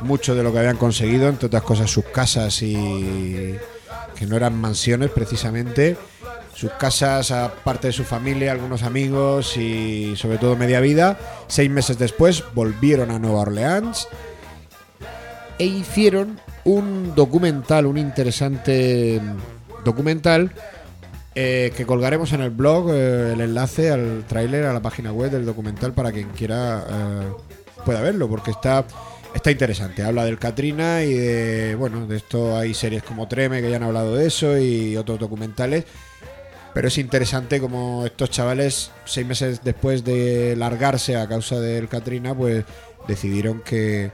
mucho de lo que habían conseguido, entre otras cosas sus casas y que no eran mansiones precisamente. Sus casas, aparte de su familia, algunos amigos y sobre todo media vida. Seis meses después volvieron a Nueva Orleans e hicieron un documental, un interesante documental eh, que colgaremos en el blog eh, el enlace al tráiler, a la página web del documental para quien quiera eh, pueda verlo, porque está, está interesante. Habla del Katrina y de, bueno, de esto hay series como Treme que ya han hablado de eso y otros documentales. Pero es interesante como estos chavales, seis meses después de largarse a causa del Katrina, pues decidieron que,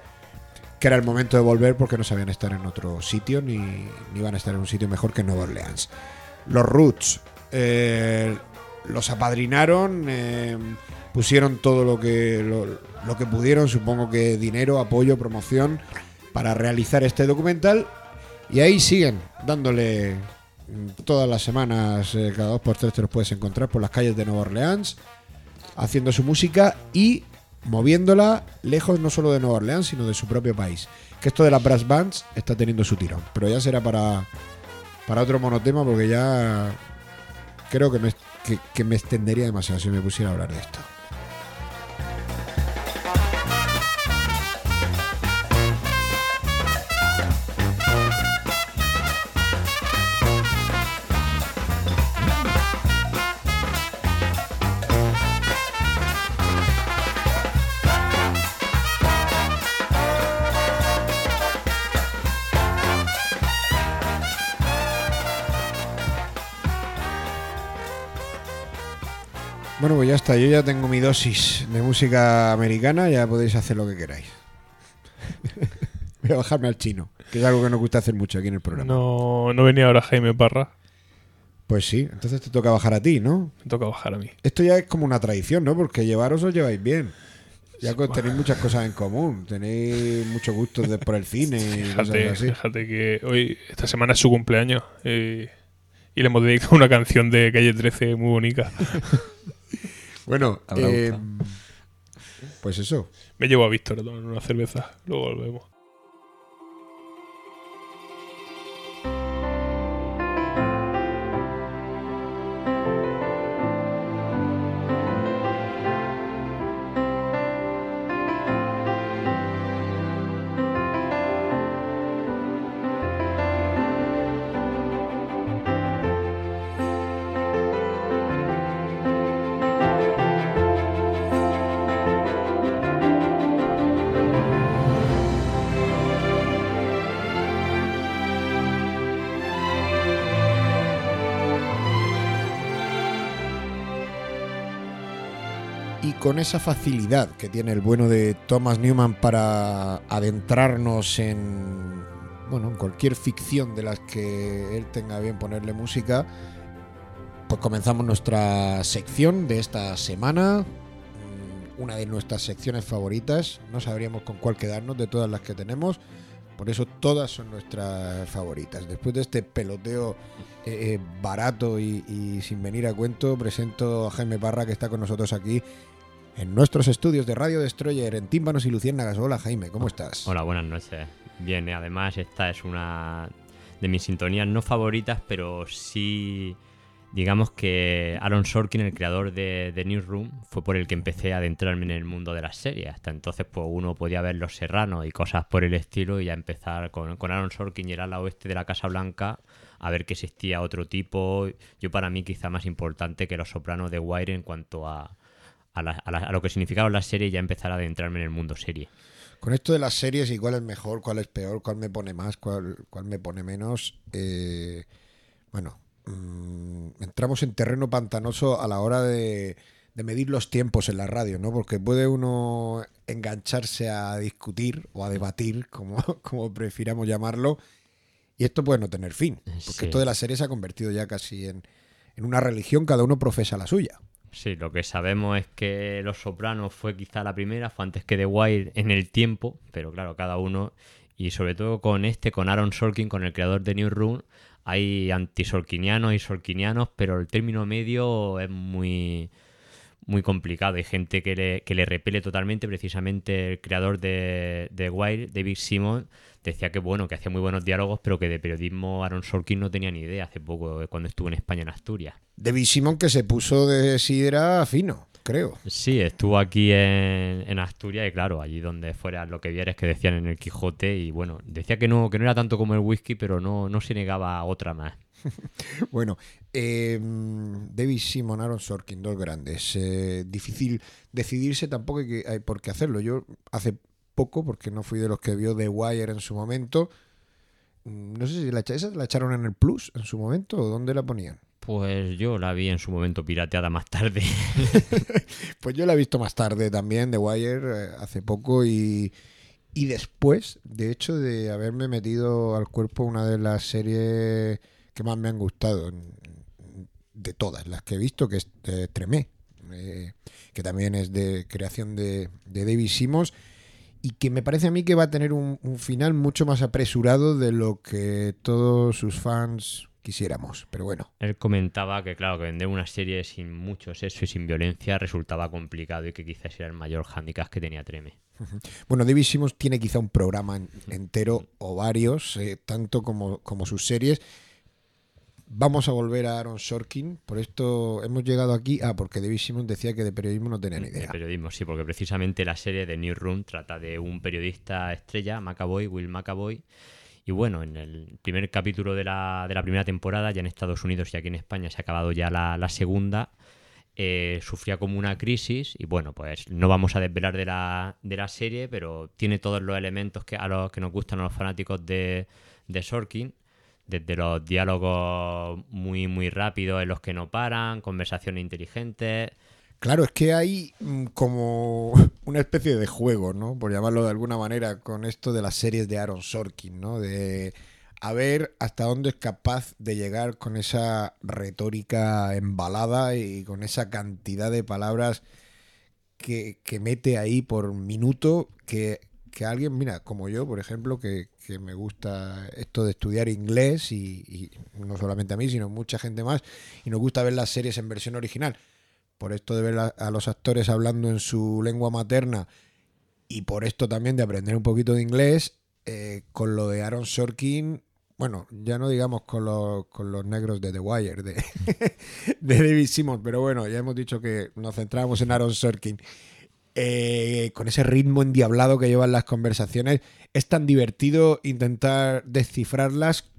que era el momento de volver porque no sabían estar en otro sitio ni, ni iban a estar en un sitio mejor que Nueva Orleans. Los Roots eh, los apadrinaron, eh, pusieron todo lo que, lo, que pudieron, supongo que dinero, apoyo, promoción, para realizar este documental. Y ahí siguen dándole mm, todas las semanas, eh, cada dos por tres te los puedes encontrar por las calles de Nueva Orleans, haciendo su música y moviéndola lejos no solo de Nueva Orleans, sino de su propio país. Que esto de las brass bands está teniendo su tirón. Pero ya será para, para otro monotema porque ya creo que me, que, que me extendería demasiado si me pusiera a hablar de esto. Bueno, pues ya está. Yo ya tengo mi dosis de música americana. Ya podéis hacer lo que queráis. <laughs> Voy a bajarme al chino, que es algo que nos gusta hacer mucho aquí en el programa. No, no venía ahora Jaime Parra. Pues sí, entonces te toca bajar a ti, ¿no? Me toca bajar a mí. Esto ya es como una tradición, ¿no? Porque llevaros os lleváis bien. Ya tenéis muchas cosas en común. Tenéis mucho gusto de- por el cine Fíjate, así. fíjate que hoy, esta semana es su cumpleaños. eh, y le hemos dedicado una canción de Calle 13 muy bonita. <laughs> Bueno, eh, pues eso. Me llevo a Víctor a tomar una cerveza. Luego volvemos. Esa facilidad que tiene el bueno de Thomas Newman para adentrarnos en bueno, en cualquier ficción de las que él tenga bien ponerle música, pues comenzamos nuestra sección de esta semana, mm, una de nuestras secciones favoritas, no sabríamos con cuál quedarnos de todas las que tenemos, por eso todas son nuestras favoritas. Después de este peloteo eh, eh, barato y, y sin venir a cuento, presento a Jaime Parra que está con nosotros aquí en nuestros estudios de Radio Destroyer en Tímpanos y Luciérnagas. Hola Jaime, ¿cómo estás? Hola, buenas noches. Bien, eh, además esta es una de mis sintonías no favoritas, pero sí, digamos que Aaron Sorkin, el creador de, de Newsroom, fue por el que empecé a adentrarme en el mundo de las series. Hasta entonces, pues uno podía ver Los Serranos y cosas por el estilo y ya empezar con, Aaron Sorkin y el ala oeste de la Casa Blanca a ver que existía otro tipo. Yo para mí quizá más importante que Los Sopranos de Wire en cuanto a... A, la- a la- a lo que significaban las series y ya empezar a adentrarme en el mundo serie. Con esto de las series y cuál es mejor, cuál es peor, cuál me pone más, cuál, cuál me pone menos, eh, bueno, mm, entramos en terreno pantanoso a la hora de, de medir los tiempos en la radio, ¿no? Porque puede uno engancharse a discutir o a debatir, como, <laughs> como prefiramos llamarlo, y esto puede no tener fin, porque Sí. esto de las series se ha convertido ya casi en, en una religión, cada uno profesa la suya. Sí, lo que sabemos es que Los Sopranos fue quizá la primera, fue antes que The Wire en el tiempo, pero claro, cada uno, y sobre todo con este, con Aaron Sorkin, con el creador de Newsroom, hay antisorkinianos y sorkinianos, pero el término medio es muy, muy complicado. Hay gente que le, que le repele totalmente, precisamente el creador de, de Wire, David Simon, decía que bueno, que hacía muy buenos diálogos, pero que de periodismo Aaron Sorkin no tenía ni idea hace poco, eh, cuando estuvo en España en Asturias. David Simon que se puso de sidra fino, creo. Sí, estuvo aquí en, en Asturias y claro, allí donde fuera lo que vieres que decían en el Quijote y bueno, decía que no, que no era tanto como el whisky, pero no, no se negaba a otra más. <laughs> Bueno, eh, David Simon, Aaron Sorkin, dos grandes. Eh, difícil decidirse, tampoco hay, que, hay por qué hacerlo. Yo hace poco, porque no fui de los que vio The Wire en su momento, mm, no sé si la, esa la echaron en el Plus en su momento o dónde la ponían. Pues yo la vi en su momento pirateada más tarde. <laughs> <laughs> Pues yo la he visto más tarde también, The Wire, eh, hace poco y, y después, de hecho, de haberme metido al cuerpo una de las series que más me han gustado, de todas las que he visto, que es eh, Tremé, eh, que también es de creación de, de David Simmons y que me parece a mí que va a tener un, un final mucho más apresurado de lo que todos sus fans quisiéramos. Pero bueno, Él comentaba que claro, que vender una serie sin mucho sexo y sin violencia resultaba complicado y que quizás era el mayor hándicap que tenía Treme. Bueno, David Simmons tiene quizá un programa en- entero o varios, eh, tanto como, como sus series. Vamos a volver a Aaron Sorkin. Por esto hemos llegado aquí. Ah, porque David Simmons decía que de periodismo no tenía ni De idea. periodismo, sí, porque precisamente la serie de Newsroom trata de un periodista estrella, McAvoy, Will McAvoy. Y bueno, en el primer capítulo de la, de la primera temporada, ya en Estados Unidos y aquí en España se ha acabado ya la, la segunda, eh, sufría como una crisis y bueno, pues no vamos a desvelar de la, de la serie, pero tiene todos los elementos que a los que nos gustan a los fanáticos de, de Sorkin, desde los diálogos muy muy rápidos en los que no paran, conversaciones inteligentes, Claro, es que hay mm, como <laughs> una especie de juego, ¿no? Por llamarlo de alguna manera, con esto de las series de Aaron Sorkin, ¿no? De a ver hasta dónde es capaz de llegar con esa retórica embalada y con esa cantidad de palabras que, que mete ahí por minuto que, que alguien, mira, como yo, por ejemplo, que, que me gusta esto de estudiar inglés y, no solamente a mí, sino mucha gente más, y nos gusta ver las series en versión original. Por esto de ver a, los actores hablando en su lengua materna y por esto también de aprender un poquito de inglés, eh, con lo de Aaron Sorkin, bueno, ya no digamos con los, con los negros de The Wire, de, <laughs> de David Simmons, pero bueno, ya hemos dicho que nos centramos en Aaron Sorkin. Eh, con ese ritmo endiablado que llevan las conversaciones, es tan divertido intentar descifrarlas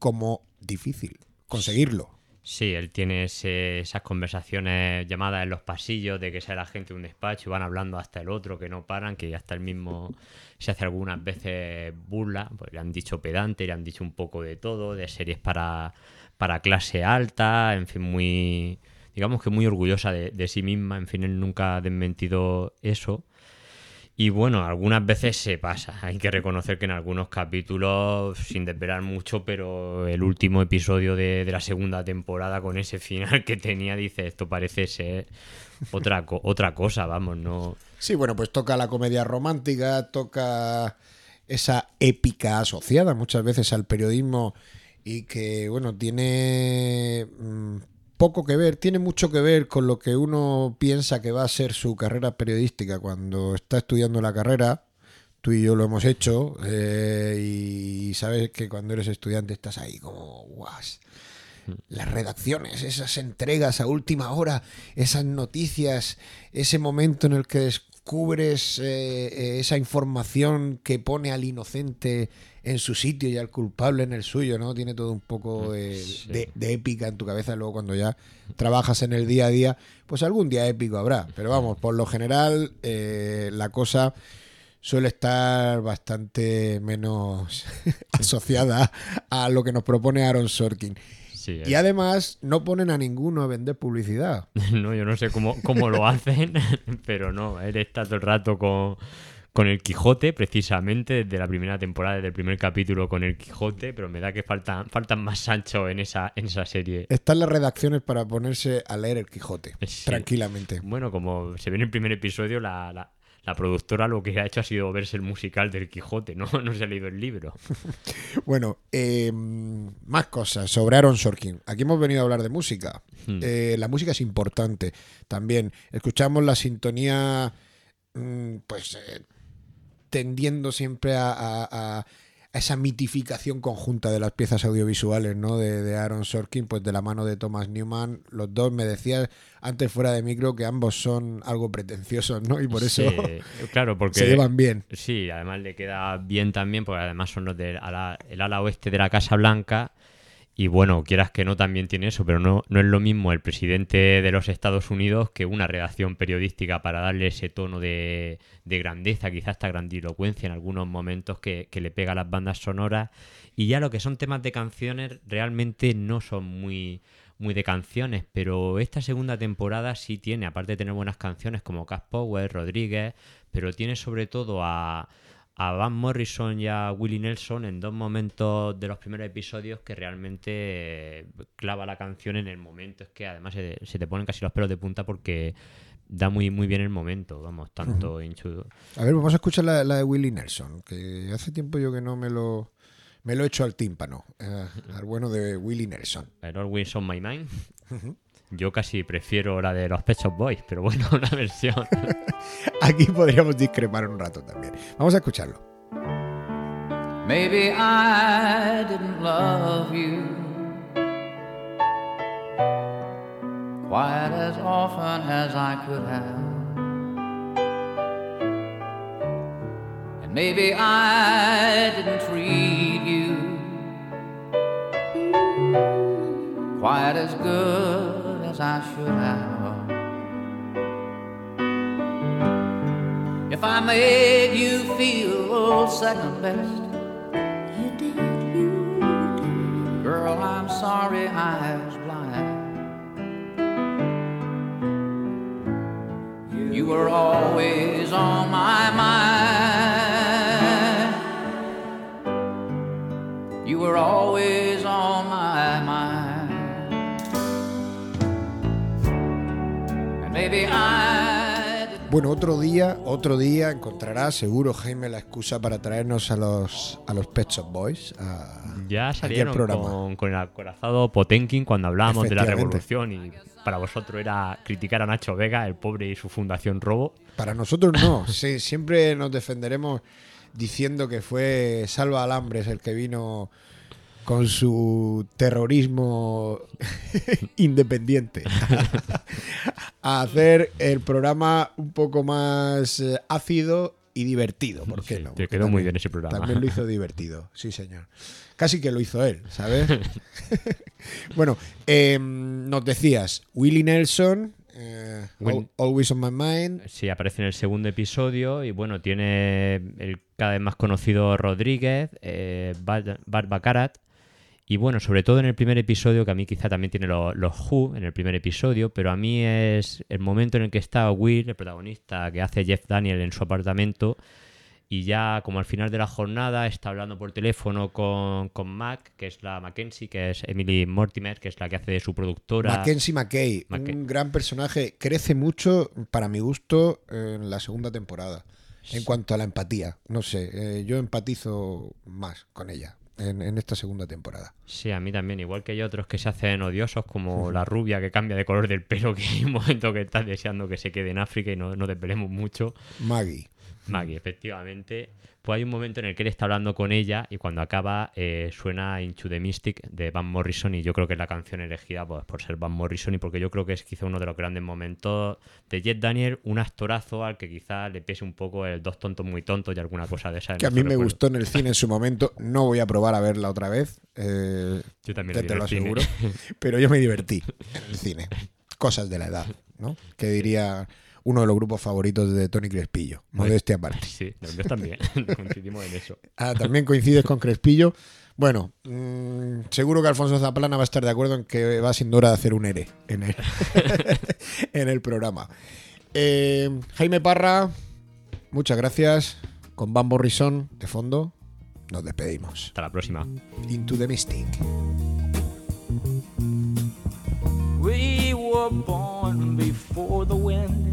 como difícil conseguirlo. Sí, él tiene esas conversaciones llamadas en los pasillos de que sea la gente de un despacho y van hablando hasta el otro, que no paran, que hasta el mismo se hace algunas veces burla, pues le han dicho pedante, le han dicho un poco de todo, de series para, para clase alta, en fin, muy, digamos que muy orgullosa de, sí misma, en fin, él nunca ha desmentido eso. Y bueno, algunas veces se pasa. Hay que reconocer que en algunos capítulos, sin desvelar mucho, pero el último episodio de, de la segunda temporada con ese final que tenía, dice, esto parece ser otra, otra cosa, vamos, no... Sí, bueno, pues toca la comedia romántica, toca esa épica asociada muchas veces al periodismo y que, bueno, tiene mm, poco que ver, tiene mucho que ver con lo que uno piensa que va a ser su carrera periodística cuando está estudiando la carrera. Tú y yo lo hemos hecho eh, y sabes que cuando eres estudiante estás ahí como, guas, las redacciones, esas entregas a última hora, esas noticias, ese momento en el que descubres eh, eh, esa información que pone al inocente en su sitio y al culpable en el suyo, ¿no? Tiene todo un poco de, Sí. de- de épica en tu cabeza. Luego cuando ya trabajas en el día a día, pues algún día épico habrá. Pero vamos, por lo general eh, la cosa suele estar bastante menos <laughs> asociada a lo que nos propone Aaron Sorkin. Sí, Y además no ponen a ninguno a vender publicidad. <laughs> no, yo no sé cómo, cómo lo hacen, <laughs> pero no, él está todo el rato con, con el Quijote, precisamente, desde la primera temporada, desde el primer capítulo con el Quijote, pero me da que faltan, faltan más Sancho en esa, en esa serie. Están las redacciones para ponerse a leer el Quijote Sí. tranquilamente. Bueno, como se ve en el primer episodio, la, la- la productora lo que ha hecho ha sido verse el musical del Quijote, ¿no? <laughs> No se ha leído el libro. <laughs> Bueno, eh, más cosas sobre Aaron Sorkin. Aquí hemos venido a hablar de música. Hmm. Eh, la música es importante también. Escuchamos la sintonía, mm, pues, eh, tendiendo siempre a, a- a- a esa mitificación conjunta de las piezas audiovisuales, ¿no? De, de Aaron Sorkin, pues de la mano de Thomas Newman. Los dos me decías antes fuera de micro que ambos son algo pretenciosos, ¿no? Y por eso Sí, claro, porque se llevan bien. Sí, además le queda bien también, porque además son los del ala, el ala oeste de la Casa Blanca. Y bueno, quieras que no, también tiene eso, pero no, no es lo mismo el presidente de los Estados Unidos que una redacción periodística para darle ese tono de, de grandeza, quizás hasta grandilocuencia en algunos momentos que, que le pega a las bandas sonoras. Y ya lo que son temas de canciones realmente no son muy, muy de canciones, pero esta segunda temporada sí tiene, aparte de tener buenas canciones como Cash Power, Rodríguez, pero tiene sobre todo a, a Van Morrison y a Willie Nelson en dos momentos de los primeros episodios que realmente eh, clava la canción en el momento. Es que además se, se te ponen casi los pelos de punta porque da muy, muy bien el momento, vamos, tanto Into- A ver, vamos a escuchar la, la de Willie Nelson, que hace tiempo yo que no me lo, me lo he hecho al tímpano, eh, al bueno de Willie Nelson. It Always on My Mind. Yo casi prefiero la de los Pet Shop Boys, pero bueno, <laughs> una versión. <laughs> Aquí podríamos discrepar un rato también. Vamos a escucharlo. Maybe I didn't love you quite as often as I could have. And maybe I didn't treat you quite as good as I should have. If I made you feel second best. you did, you did. Girl, I'm sorry I was Bueno, otro día, otro día encontrará seguro Jaime la excusa para traernos a los a los Pet Shop Boys. a- Ya salieron programa. con, con el acorazado Potenkin cuando hablábamos de la revolución y para vosotros era criticar a Nacho Vega, el pobre y su fundación Robo. Para nosotros no, <laughs> sí, siempre nos defenderemos diciendo que fue Salva Alambres el que vino con su terrorismo <laughs> independiente <laughs> a hacer el programa un poco más eh, ácido y divertido, ¿por qué Sí, no? te quedó muy también- bien ese programa. También lo hizo divertido, sí señor. Casi que lo hizo él, ¿sabes? <laughs> bueno, eh, nos decías, Willie Nelson, eh, Will- Always on My Mind, Sí, aparece en el segundo episodio y bueno, tiene el cada vez más conocido Rodríguez, eh, Bart y bueno, sobre todo en el primer episodio, que a mí quizá también tiene lo- los Who en el primer episodio, pero a mí es el momento en el que está Will, el protagonista que hace Jeff Daniel en su apartamento y ya como al final de la jornada está hablando por teléfono con, con Mac, que es la Mackenzie, que es Emily Mortimer, que es la que hace de su productora. Mackenzie McKay, un gran personaje, crece mucho para mi gusto en la segunda temporada. En cuanto a la empatía, no sé, eh, yo empatizo más con ella en, en esta segunda temporada. Sí, a mí también. Igual que hay otros que se hacen odiosos, como la rubia que cambia de color del pelo, que <laughs> hay un momento que estás deseando que se quede en África y no, no desvelemos mucho. Maggie. Maggie, efectivamente. Pues hay un momento en el que él está hablando con ella y cuando acaba eh, suena Into the Mystic de Van Morrison y yo creo que es la canción elegida pues, por ser Van Morrison y porque yo creo que es quizá uno de los grandes momentos de Jet Daniel, un actorazo al que quizá le pese un poco el dos tontos muy tontos y alguna cosa de esa. Que a mí me gustó en el cine en su momento. No voy a probar a verla otra vez. eh, Yo también te, te lo aseguro. Pero yo me divertí en el <laughs> cine. Cosas de la edad, ¿no? Que diría uno de los grupos favoritos de Tony Crespillo. Modestia aparte. Sí, los míos también. <laughs> Coincidimos en eso. Ah, también coincides con Crespillo. Bueno, mm, seguro que Alfonso Zaplana va a estar de acuerdo en que va siendo hora de hacer un ERE en el, <laughs> en el programa. Eh, Jaime Parra, muchas gracias. Con Van Morrison de fondo, nos despedimos. Hasta la próxima. Into the Mystic. We were born before the wind,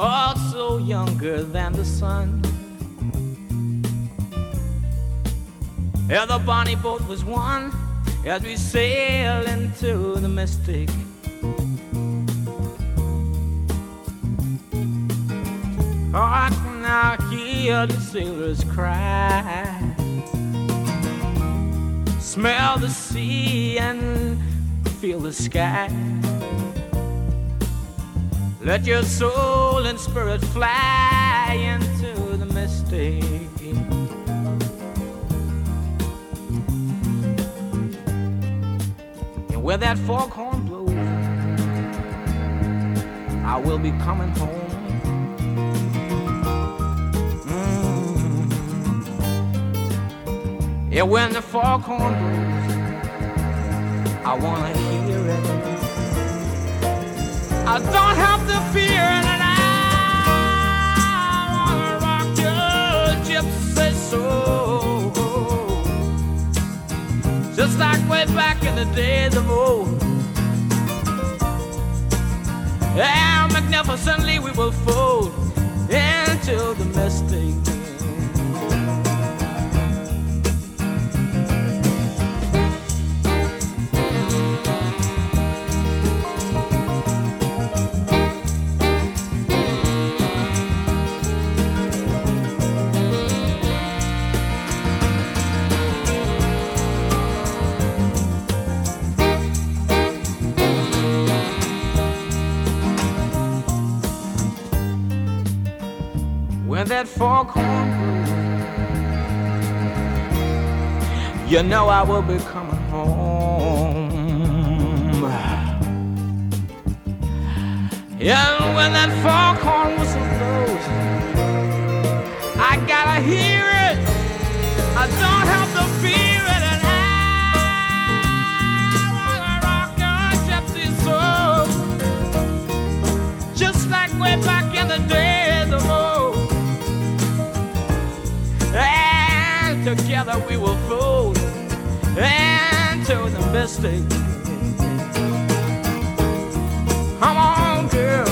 also younger than the sun. Yeah, the bonnie boat was one as we sail into the mystic. I can now hear the sailors cry smell the sea and feel the sky. Let your soul and spirit fly into the mystic. And where that foghorn blows, I will be coming home. Mm. Yeah, when the foghorn blows, I wanna hear. I don't have to fear and I wanna rock your gypsy soul, just like way back in the days of old. Magnificently we will fold into the mystic. That foghorn blows. You know I will be coming home. Yeah, when that foghorn whistle blows, I gotta hear it. I don't have to fear it, and I wanna rock your gypsy soul. Together we will float into the mystic. Come on, girl.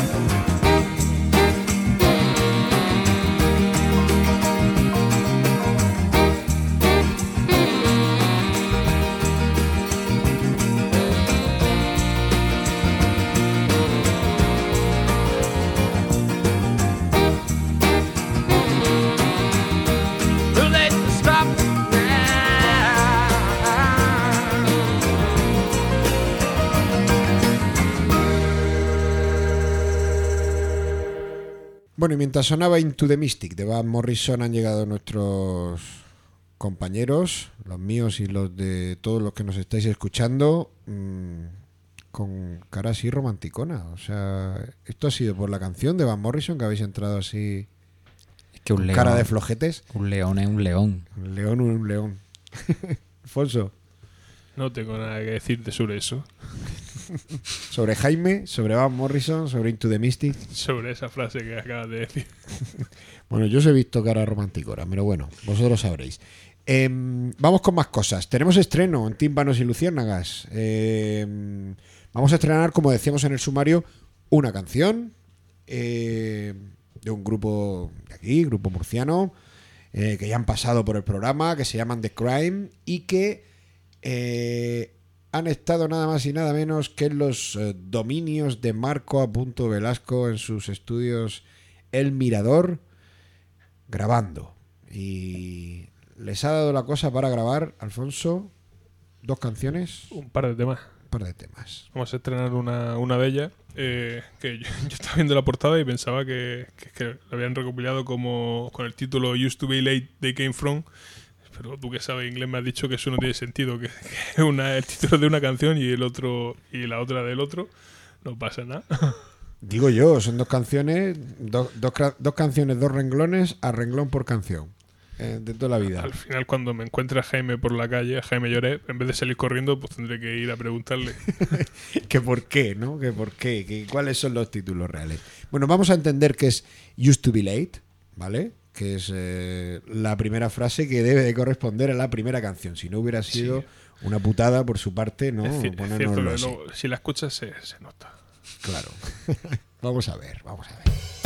Bueno, y mientras sonaba Into the Mystic de Van Morrison han llegado nuestros compañeros, los míos y los de todos los que nos estáis escuchando, mm, con cara así romanticona. O sea, esto ha sido por la canción de Van Morrison que habéis entrado así Es que un con león, cara de flojetes. un león es un león. Un león, un león. <laughs> Alfonso, No tengo nada que decirte sobre eso. <laughs> sobre Jaime, sobre Van Morrison, sobre Into the Mystic. Sobre esa frase que acabas de decir. <laughs> Bueno, yo os he visto cara romanticona, pero bueno, vosotros sabréis. Em, vamos con más cosas. Tenemos estreno en Tímpanos y Luciérnagas. Em, vamos a estrenar, como decíamos en el sumario, una canción eh, de un grupo de aquí, grupo murciano, eh, que ya han pasado por el programa, que se llaman The Crime y que eh, han estado nada más y nada menos que en los eh, dominios de Marco A. Velasco en sus estudios El Mirador grabando. Y les ha dado la cosa para grabar, Alfonso, dos canciones, Un par de temas. un par de temas. Vamos a estrenar una, una de ellas. eh, que yo, yo estaba viendo la portada y pensaba que, que, que lo habían recopilado como con el título Used to be late, they came from. Pero tú que sabes inglés me has dicho que eso no tiene sentido, que, <laughs> que es una, el título de una canción y el otro y la otra del otro. No pasa nada. <laughs> Digo yo, son dos canciones, do- dos, dos canciones, dos renglones, a renglón por canción. eh, de toda la vida. Al final, cuando me encuentre a Jaime por la calle, a Jaime Lloré, en vez de salir corriendo, pues tendré que ir a preguntarle. <laughs> que por qué, ¿no? Que por qué, que cuáles son los títulos reales. Bueno, vamos a entender que es used to be late, ¿vale? Que es eh, la primera frase que debe de corresponder a la primera canción. Si no hubiera sido una putada por su parte, no es, cierto si la escuchas se, se nota. Claro. <laughs> vamos a ver, vamos a ver.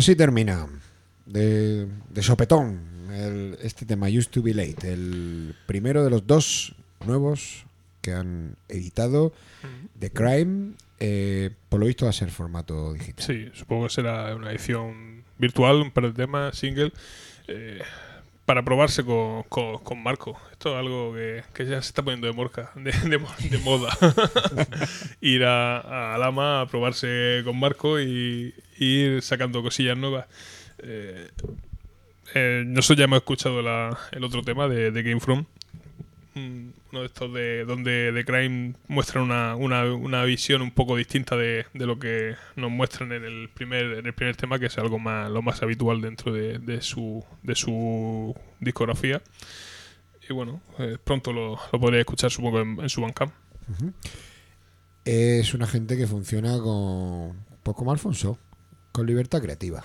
Así termina. De, de sopetón. el- este tema Used to Be Late. El primero de los dos nuevos que han editado. The Crime. eh, por lo visto va a ser formato digital. Sí, supongo que será una edición virtual, un par de temas, single, eh, para probarse con, con- Marco. Esto es algo que, ya se está poniendo de, morca, de, de mo- de moda. <laughs> ir a, a Lama a probarse con Marco y ir sacando cosillas nuevas. Eh, eh, nosotros ya hemos escuchado la- el otro tema de, Game From. Mm, Uno de estos de donde The Crime muestra una, una, una visión un poco distinta de, de lo que nos muestran en el primer en el primer tema, que es algo más lo más habitual dentro de, su de su discografía. Y bueno, eh, pronto lo, lo podréis escuchar supongo en, su Bandcamp. Es una gente que funciona con. Pues como Alfonso. Con libertad creativa.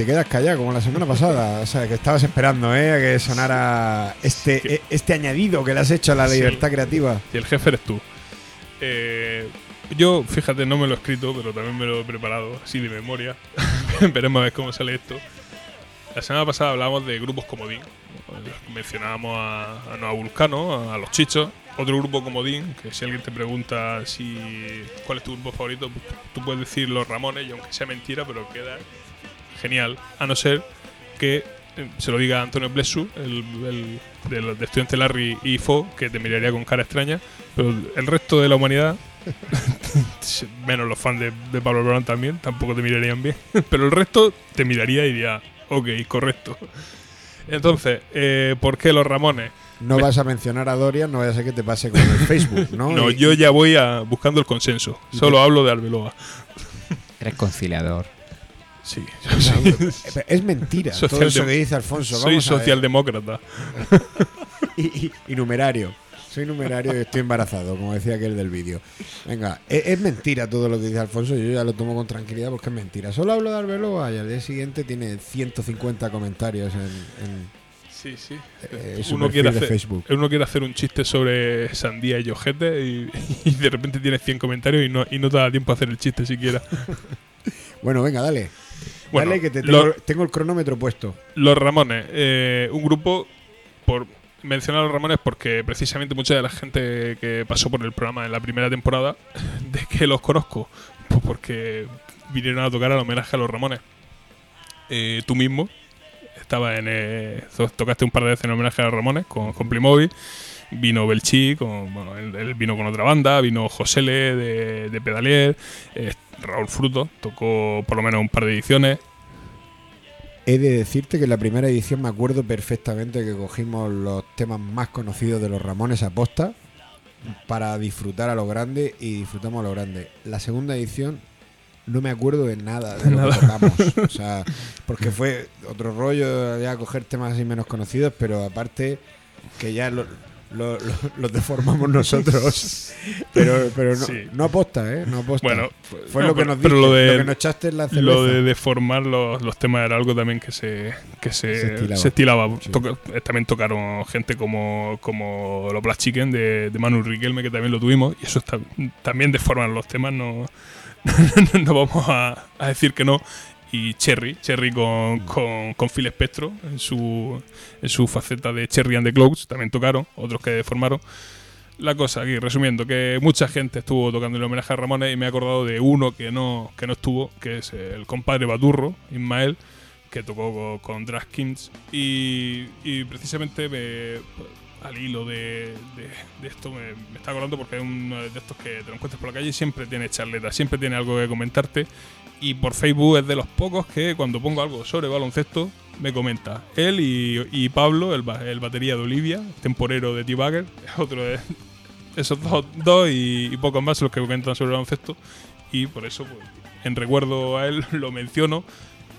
Te quedas callado como la semana pasada. O sea, que estabas esperando, ¿eh? A que sonara este, e- este añadido que le has hecho a la Sí. libertad creativa. Y el jefe eres tú. Eh, yo, fíjate, no me lo he escrito, pero también me lo he preparado, así de memoria. <laughs> Veremos a ver cómo sale esto. La semana pasada hablábamos de grupos comodín. Mencionábamos a, a Nueva Vulcano, a, Los Chichos. Otro grupo comodín, que si alguien te pregunta si cuál es tu grupo favorito, pues tú puedes decir Los Ramones, y aunque sea mentira, pero queda genial. A no ser que eh, se lo diga Antonio Blesu, el, el del de estudiante Larry y Fo, que te miraría con cara extraña. Pero el resto de la humanidad, <laughs> menos los fans de, de Pablo Alborán también, tampoco te mirarían bien. <laughs> Pero el resto te miraría y diría, ok, correcto. Entonces, eh, ¿por qué los Ramones? No vas a mencionar a Dorian, no vaya a ser que te pase con el Facebook, ¿no? <laughs> No, yo ya voy a, buscando el consenso. Solo hablo de Arbeloa. Eres conciliador. Sí, No, <laughs> es mentira todo eso que dice Alfonso. Soy Vamos socialdemócrata. <laughs> y, y- y numerario. Soy numerario y estoy embarazado, como decía aquel del vídeo. Venga, es, es mentira todo lo que dice Alfonso. Yo ya lo tomo con tranquilidad porque es mentira. Solo hablo de Arbeloa y al día siguiente tiene 150 comentarios en, en- Sí, sí. eh, uno, quiere hacer, Facebook. uno quiere hacer un chiste sobre sandía y ojete y, <laughs> y de repente tiene 100 comentarios y no, y no te da tiempo a hacer el chiste siquiera. Bueno, venga, dale. Bueno, dale que te tengo, lo- tengo el cronómetro puesto. Los Ramones, eh, un grupo por mencionar a los Ramones porque precisamente mucha de la gente que pasó por el programa en la primera temporada, <laughs> ¿de que los conozco? Pues porque vinieron a tocar al homenaje a los Ramones. Eh, tú mismo estaba en eh, to- tocaste un par de veces en homenaje a los Ramones con, con Playmobil. Vino Belchi, con, bueno, él, él vino con otra banda, vino Josele de, de Pedalier, eh, Raúl Fruto, tocó por lo menos un par de ediciones, He de decirte que en la primera edición me acuerdo perfectamente que cogimos los temas más conocidos de los Ramones a posta para disfrutar a lo grande y disfrutamos a lo grande. La segunda edición no me acuerdo de nada de lo que tocamos. <laughs> O sea, porque fue otro rollo ya coger temas así menos conocidos, pero aparte que ya lo- lo- deformamos nosotros. <laughs> Pero, pero no, Sí. no aposta, ¿eh? No aposta. Bueno, fue no, lo que pero- nos diste, lo de- que nos echaste en la cerveza. Lo de deformar los, los temas era algo también que se, que se, Se estilaba. se estilaba. Sí. Toca- eh, también tocaron gente como, como los Black Chicken de, de Manu Riquelme, que también lo tuvimos, y eso está, también deforman los temas, no, <laughs> no vamos a, a decir que no. Y Cherry, Cherry con, con, con Phil Spectro en su, en su faceta de Cherry and the Clouds, también tocaron, otros que deformaron. La cosa aquí, resumiendo, que mucha gente estuvo tocando el homenaje a Ramones y me he acordado de uno que no, que no estuvo, que es el compadre Baturro, Ismael, que tocó con, Kings. Y, y precisamente me- al hilo de, de- de esto me, me está acordando porque es uno de estos que te lo encuentras por la calle y siempre tiene charleta, siempre tiene algo que comentarte. Y por Facebook es de los pocos que cuando pongo algo sobre baloncesto me comenta. Él y, y Pablo, el, el batería de Olivia, temporero de T-Bagger, <laughs> otro de esos dos, y pocos más los que comentan sobre baloncesto. Y por eso, pues, en recuerdo a él, <laughs> lo menciono.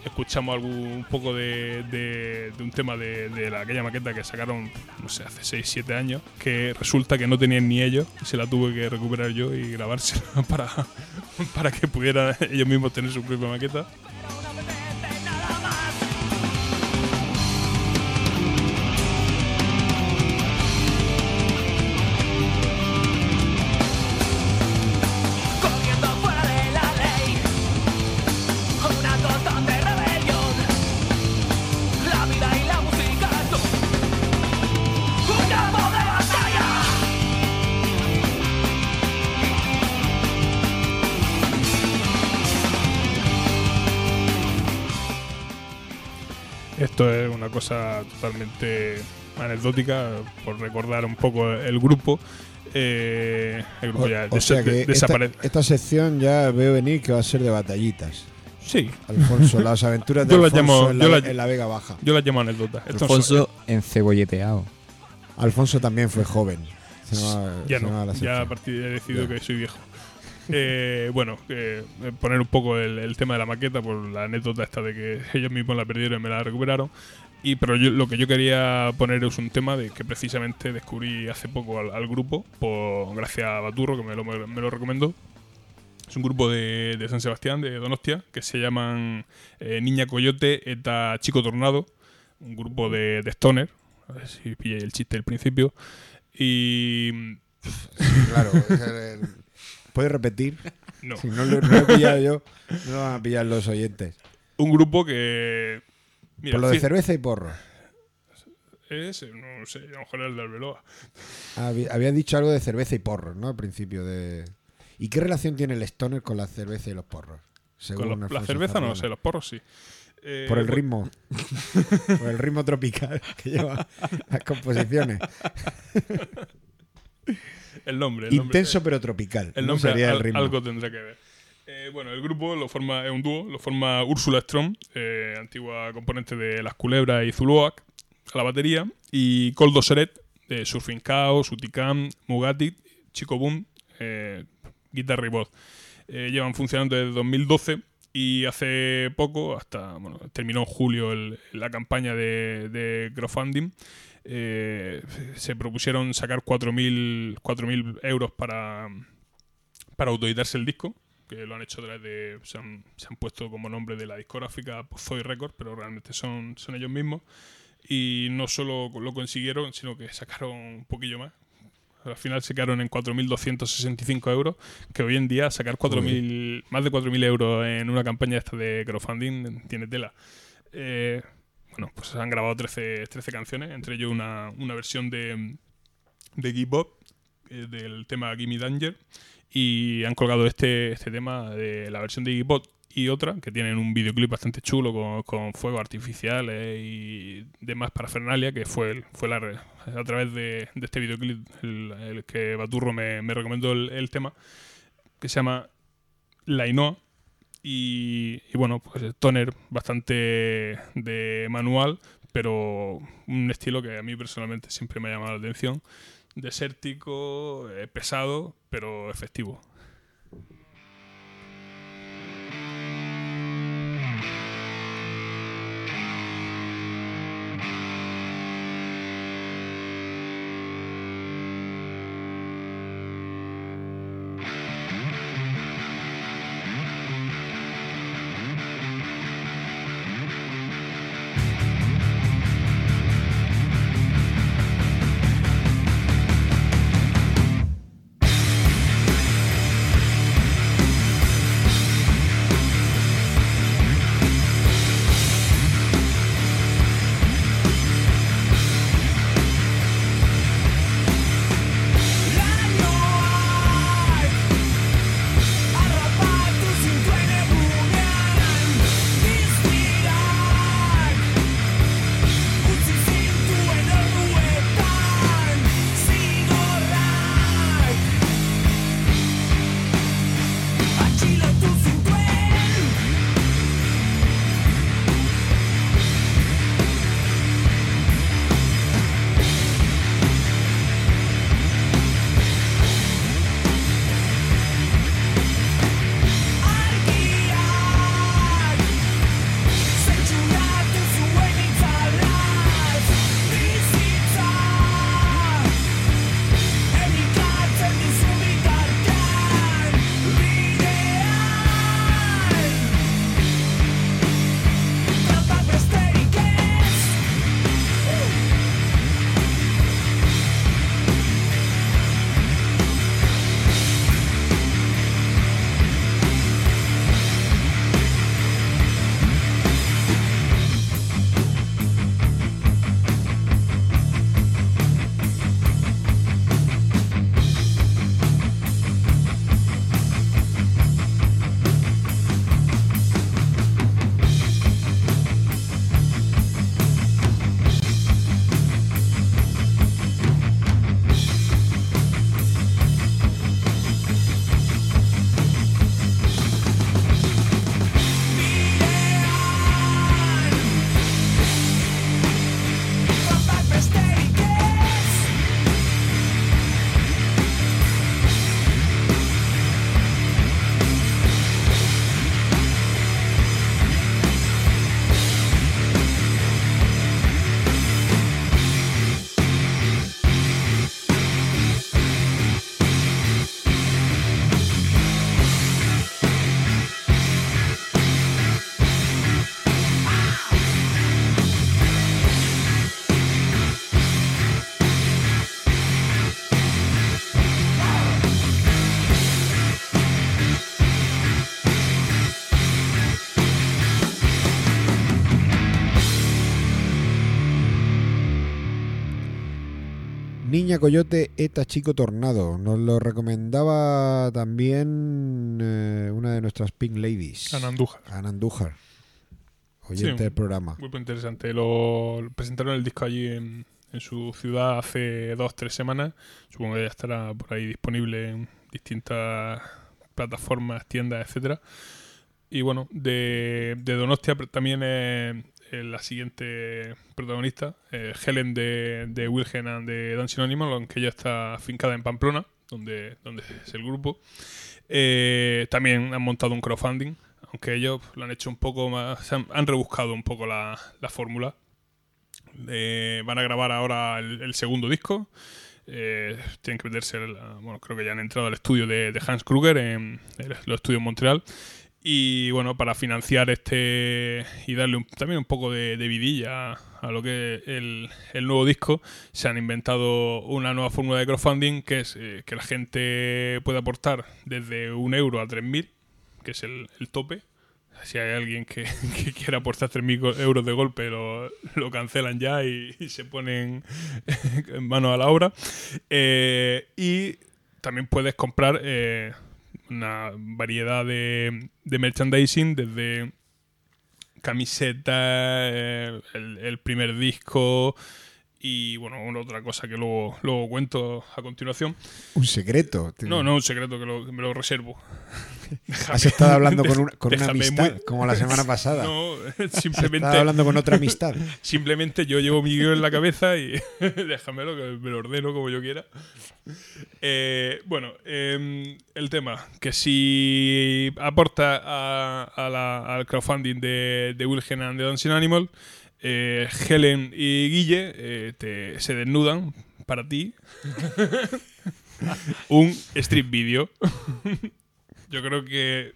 Escuchamos algún, un poco de, de- un tema de, de la, aquella maqueta que sacaron, no sé, hace 6, 7 años, que resulta que no tenían ni ellos, y se la tuve que recuperar yo y grabársela <laughs> para, para que pudieran ellos mismos tener su propia maqueta. Cosa totalmente anecdótica, por recordar un poco el grupo. Eh, el grupo ya O, des- sea que esta, esta sección ya veo venir que va a ser de batallitas. Sí. Alfonso, las <laughs> aventuras de Yo las Alfonso llamo- en, la, yo las- en la Vega Baja. Yo las llamo anécdotas. Alfonso son- encebolleteado. Alfonso también fue joven. Se llamaba- ya se no, la ya a partir de he decidido Ya. que soy viejo. Eh, bueno, eh, poner un poco el, el tema de la maqueta por la anécdota esta de que <laughs> ellos mismos la perdieron y me la recuperaron. Y pero yo, lo que yo quería poner es un tema de que precisamente descubrí hace poco al, al grupo, por, gracias a Baturro, que me lo, me lo recomendó. Es un grupo de, de San Sebastián, de Donostia, que se llaman eh, Niña Coyote eta Chico Tornado. Un grupo de, de stoner. A ver si pilláis el chiste del principio. Y. Claro. <laughs> ¿Puedes repetir? No. Si no lo, no lo he pillado yo, no lo van a pillar los oyentes. Un grupo que. Mira, Por lo de sí, cerveza y porro. Es, no sé, a lo mejor el de Arbeloa. Había, había dicho algo de cerveza y porros, ¿no? Al principio de. ¿Y qué relación tiene el stoner con la cerveza y los porros? Según Con los- la cerveza no sé, los porros sí. Eh, Por el ritmo. <laughs> Por el ritmo tropical que lleva las composiciones. El nombre. El nombre Intenso pero tropical. El ¿no? nombre Sería el ritmo. algo tendrá que ver. Eh, bueno, el grupo lo forma, es un dúo, lo forma Úrsula Strom, eh, antigua componente de Las Culebras y Zuluac, a la batería, y Coldo Seret, de Surfing Chaos, Uticam, Mugatti, Chico Boom, eh, guitarra y voz. Eh, llevan funcionando desde 2012 y hace poco, hasta bueno, terminó en julio la campaña de, crowdfunding. eh, se propusieron sacar 4.000 4.000 euros para, para autoeditarse el disco, que lo han hecho a través de. Se han, se han puesto como nombre de la discográfica Zoe Records, pero realmente son, son ellos mismos. Y no solo lo consiguieron, sino que sacaron un poquillo más. Al final se quedaron en 4.265 euros, que hoy en día sacar 4.000, más de 4.000 euros en una campaña esta de crowdfunding tiene tela. Eh, bueno, pues han grabado 13, 13 canciones, entre ellos una, una versión de, de Give Up, eh, del tema Gimme Danger, y han colgado este, este tema de la versión de Up y otra, que tienen un videoclip bastante chulo con, con fuegos artificiales y demás parafernalia, que fue, el- fue la, a través de, este videoclip el, el que Baturro me, me recomendó el, el tema, que se llama La Inoa. Y, y bueno, pues toner bastante de manual, pero un estilo que a mí personalmente siempre me ha llamado la atención. Desértico, eh, pesado, pero efectivo. Coyote Eta Chico Tornado. Nos lo recomendaba también eh, una de nuestras Pink Ladies. Ana Andújar. Ana Andújar. Oyente Sí, del programa. Muy interesante. Lo presentaron el disco allí en, en su ciudad hace dos, tres semanas. Supongo que ya estará por ahí disponible en distintas plataformas, tiendas, etcétera. Y bueno, de, de Donostia también es la siguiente protagonista, eh, Helen de, de Wilhelm and de Dancing Animal, aunque ella está afincada en Pamplona, donde, donde es el grupo. Eh, también han montado un crowdfunding, aunque ellos lo han hecho un poco más, han, rebuscado un poco la, la fórmula. Eh, van a grabar ahora el, segundo disco. Eh, tienen que meterse, bueno, creo que ya han entrado al estudio de, de Hans Kruger en, en los estudios en Montreal. Y bueno, para financiar este y darle un- también un poco de, vidilla a lo que es el, nuevo disco, se han inventado una nueva fórmula de crowdfunding que es eh, que la gente puede aportar desde un euro a 3.000, que es el, tope. Si hay alguien que, <laughs> quiera aportar 3.000 go- euros de golpe, lo, lo cancelan ya y, y se ponen <laughs> en mano a la obra. Eh, y también puedes comprar eh, una variedad de, de merchandising desde camisetas, el primer disco y bueno, una otra cosa que luego, luego cuento a continuación. Un secreto. tío. No, no, un secreto que, lo- que me lo reservo. Has estado hablando con, una- con una Déjame amistad, muy- como la semana <laughs> pasada. No, Has simplemente. estado hablando con otra amistad. <laughs> Simplemente yo llevo mi guion en la cabeza y <laughs> déjamelo que me lo ordeno como yo quiera. Eh, bueno, em, el tema, que si aporta a, a la- al crowdfunding de, de Wilhelm and the Dancing Animal, eh, Helen y Guille eh, te- se desnudan para ti <laughs> un street video. yo creo que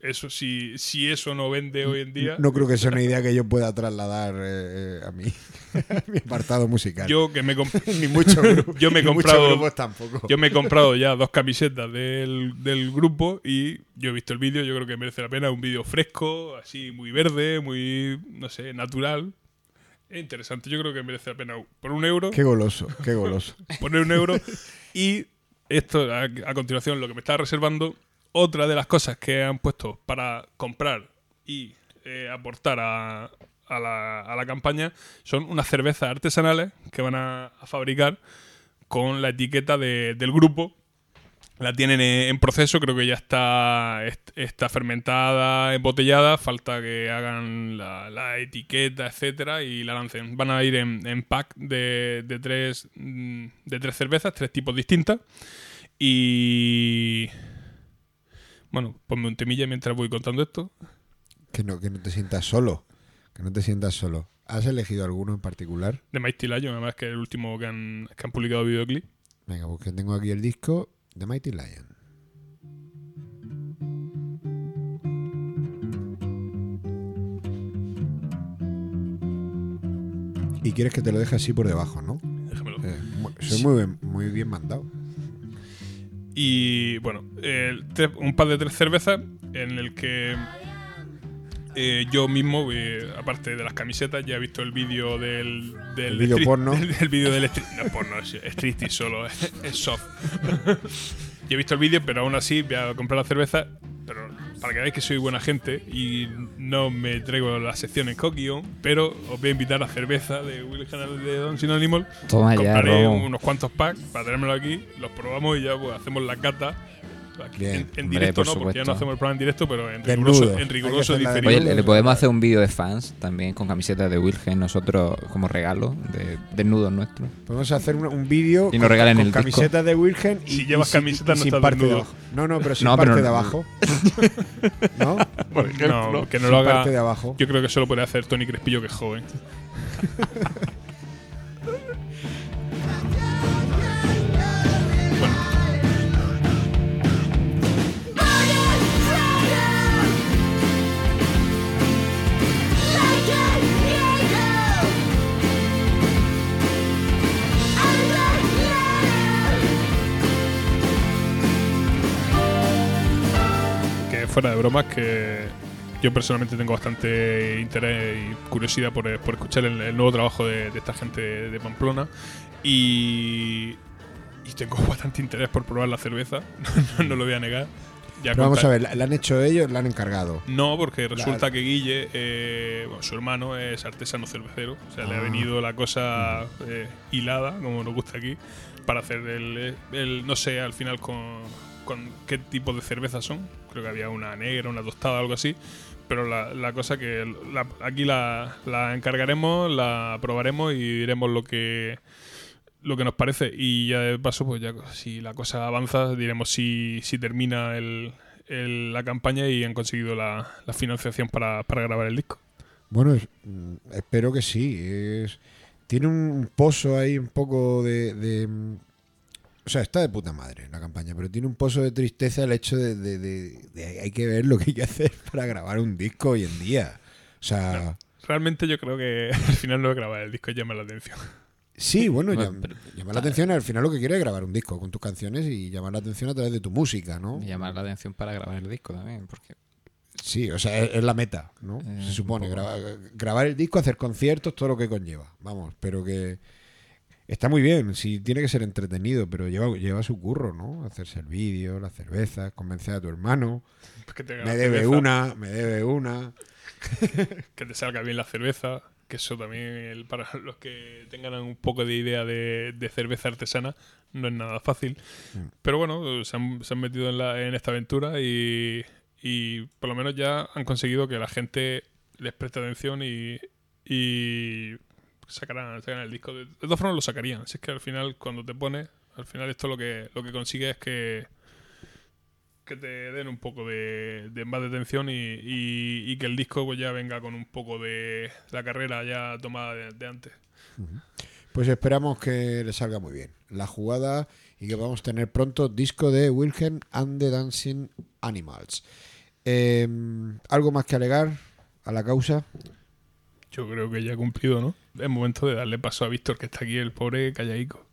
eso si, si eso no vende hoy en día... No creo que sea una idea que yo pueda trasladar eh, eh, a mí. <laughs> mi apartado musical. Yo que me <laughs> Ni mucho yo me he comprado grupos tampoco. yo me he comprado ya dos camisetas del, del grupo y yo he visto el vídeo yo creo que merece la pena un vídeo fresco así muy verde muy no sé natural es interesante yo creo que merece la pena por un euro. Qué goloso, qué goloso. <laughs> poner un euro. Y esto a, a continuación lo que me está reservando otra de las cosas que han puesto para comprar y eh, aportar a, a la, a la campaña son unas cervezas artesanales que van a, a fabricar con la etiqueta de- del grupo la tienen en proceso, creo que ya está, est- está fermentada, embotellada, falta que hagan la, la etiqueta, etcétera, y la lancen. Van a ir en, en pack de, de tres mm, de tres cervezas, tres tipos distintas. Y bueno, ponme un temilla mientras voy contando esto. Que no, que no te sientas solo. Que no te sientas solo. ¿Has elegido alguno en particular? De Mighty Lion, además que es el último que han, que han publicado videoclip. Venga, pues que tengo aquí el disco de Mighty Lion. Y quieres que te lo deje así por debajo, ¿no? Déjamelo. Eh, soy muy bien, muy bien mandado. Y bueno, tre- un par de tres cervezas en el que eh, yo mismo, eh, aparte de las camisetas, ya he visto el vídeo del, del El vídeo street- porno. del, <laughs> del vídeo del street- no es porno, es striptease solo, es, es soft. <laughs> yo he visto el vídeo, pero aún así voy a comprar la cerveza, pero para que veáis que soy buena gente y no me traigo la sección en Coquillon, pero os voy a invitar a cerveza de Will Canal de Don Sin Animal. Toma ya, Compraré Robo. unos cuantos packs para tenérmelo aquí, los probamos y ya pues, hacemos la cata. Aquí, Bien. en, en Hombre, directo por no, porque ya no hacemos el programa en directo, pero en Desnudo. riguroso, en riguroso diferido. Oye, le, podemos hacer un vídeo de fans también con camisetas de Wilhelm nosotros como regalo de desnudos nuestros. Podemos hacer un, un vídeo Y nos regalen con el disco. camisetas de Wilhelm y, Si y llevas sin- camiseta y no sin estás parte de desnudo. abajo. No, no, pero sin No, parte pero de no- abajo. <laughs> ¿No? <laughs> No, que no Sin lo haga. parte de abajo. Yo creo que eso lo puede hacer Tony Crespillo, que es joven. <laughs> fuera de bromas, que yo personalmente tengo bastante interés y curiosidad por, por escuchar el, el nuevo trabajo de, de esta gente de, Pamplona. Y y tengo <laughs> bastante interés por probar la cerveza, <laughs> no, no lo voy a negar. Ya Pero vamos a ver, ¿la, han hecho ellos? ¿La han encargado? No, porque resulta La- que Guille, eh, bueno, su hermano es artesano cervecero, o sea, le ha Ah. venido la cosa eh, hilada, como nos gusta aquí, para hacer el, el- no sé, al final con, con qué tipo de cervezas son. Creo que había una negra, una tostada, algo así. Pero la, cosa que aquí la, encargaremos, la probaremos y diremos lo que lo que nos parece y ya de paso pues ya si la cosa avanza diremos si, si termina la campaña y han conseguido la, financiación para, para grabar el disco. Bueno, mm, espero que sí. Tiene un pozo ahí un poco de, O sea, está de puta madre la campaña, pero tiene un pozo de tristeza el hecho de, de- de- de hay que ver lo que hay que hacer <laughs> para grabar un disco hoy en día. O sea, Realmente yo creo que <laughs> al final no grabar el disco llama la atención. sí, bueno, Bueno, llam- pero- llamar la atención al final lo que quiere es grabar un disco con tus canciones y llamar la atención a través de tu música, ¿no? Y llamar la atención para grabar el disco también, porque Sí, o sea, es, es la meta, ¿no? Eh, Se supone, poco. graba- grabar el disco, hacer conciertos, todo lo que conlleva. Vamos, pero que está muy bien, sí, tiene que ser entretenido, pero lleva, lleva su curro, ¿no? Hacerse el vídeo, las cervezas, convencer a tu hermano. Que te, haga Me debe cerveza, una, me debe una. <laughs> que te salga bien la cerveza, que eso también el- para los que tengan un poco de idea de, de cerveza artesana no es nada fácil. Mm. Pero bueno, se han, se han metido en, la, en esta aventura y, y por lo menos ya han conseguido que la gente les preste atención y, y sacarán, sacarán el disco. De, todas formas lo sacarían. Si es que al final cuando te pones, al final esto lo que, lo que consigue es que que te den un poco de, de más de atención y, y- y que el disco pues ya venga con un poco de la carrera ya tomada de, de antes. Pues esperamos que le salga muy bien la jugada y que vamos a tener pronto disco de Wilhelm and the Dancing Animals. Eh, ¿Algo más que alegar a la causa? Yo creo que ya he cumplido, ¿no? Es momento de darle paso a Víctor, que está aquí, el pobre callaico.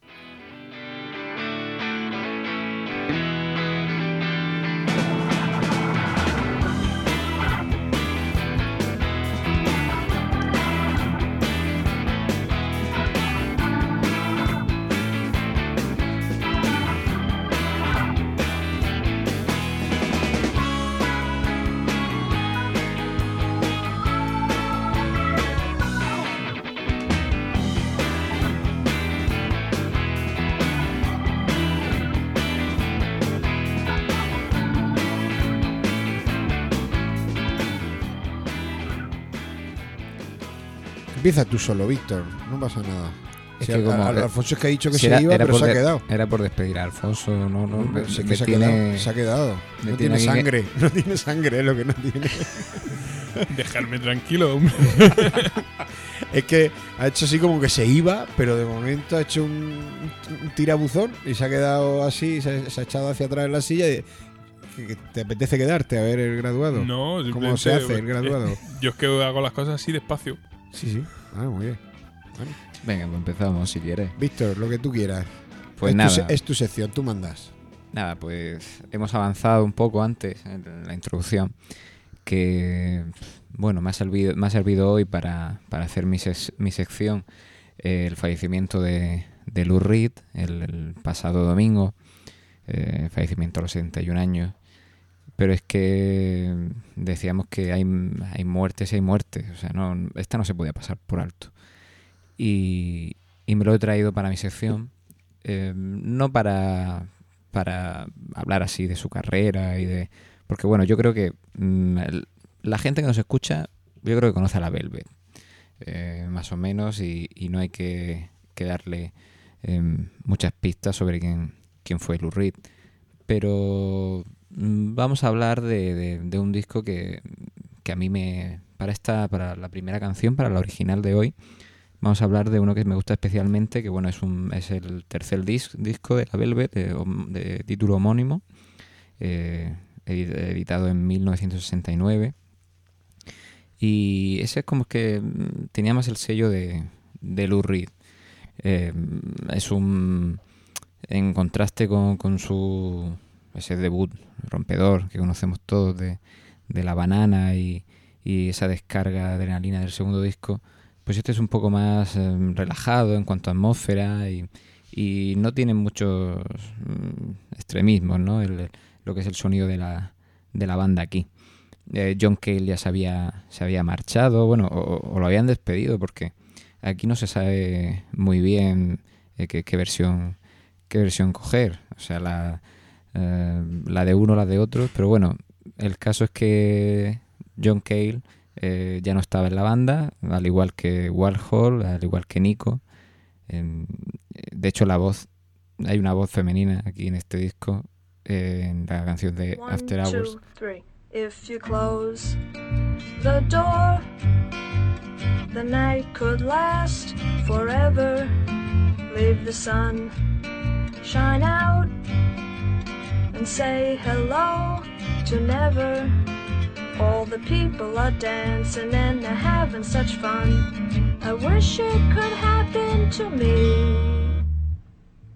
Empieza tú solo, Víctor. No pasa nada. Es Si que al- como- al- Alfonso es que ha dicho que si se era, iba, era pero se ha quedado. Era por despedir a Alfonso, no, no, me- sé que se, ha tiene- quedado, se ha quedado. No tiene tiene aquí que- sangre. <laughs> No tiene sangre, es lo que no tiene. <laughs> Dejarme tranquilo, hombre. <laughs> es que ha hecho así como que se iba, pero de momento ha hecho un, un tirabuzón y se ha quedado así, se, se ha echado hacia atrás en la silla y te apetece quedarte a ver el graduado. No, ¿Cómo se hace el graduado? Yo es que hago las cosas así despacio. Sí, sí. Ah, muy bien. Venga, pues empezamos si quieres. Víctor, lo que tú quieras. Pues es, nada. Tu, se- es tu sección, tú mandas. Nada, pues hemos avanzado un poco antes en la introducción, que bueno, me ha servido, me ha servido hoy para, para hacer mi, ses- mi sección eh, el fallecimiento de, de Lou Reed el, el pasado domingo, eh, fallecimiento a los 71 años. Pero es que decíamos que hay, hay muertes y hay muertes, o sea, no, esta no se podía pasar por alto. Y, y me lo he traído para mi sección, eh, no para, para hablar así de su carrera y de... Porque bueno, yo creo que mm, la gente que nos escucha, yo creo que conoce a la Velvet, eh, más o menos, y, y no hay que, darle em, muchas pistas sobre quién, quién fue Lou Reed. Pero vamos a hablar de, un disco que, que a mí me... Para esta, para la primera canción, para la original de hoy, vamos a hablar de uno que me gusta especialmente, que bueno, es un es el tercer dis- disco de la Velvet, de, título homónimo, eh, edi- editado en 1969. Y ese es como que mm, tenía más el sello de, de Lou Reed. Eh, es un. En contraste con, con su. Ese debut rompedor que conocemos todos de, de la banana y, y esa descarga de adrenalina del segundo disco, pues este es un poco más eh, relajado en cuanto a atmósfera y, y no tienen muchos mm, extremismos, ¿no? El- lo que es el sonido de la, de la banda aquí. Eh, John Cale ya se había, se había marchado, bueno, o, o lo habían despedido porque aquí no se sabe muy bien eh, qué, qué versión qué versión coger, o sea, la, eh, la de uno, la de otro, pero bueno, el caso es que John Cale eh, ya no estaba en la banda, al igual que Warhol, al igual que Nico. Em, de hecho, la voz, hay una voz femenina aquí en este disco, eh, en la canción de One, After Hours. two, three. If you close the door, the night could last forever. Leave the sun shine out and say hello to never. All the people are dancing and they're having such fun. I wish it could happen to me.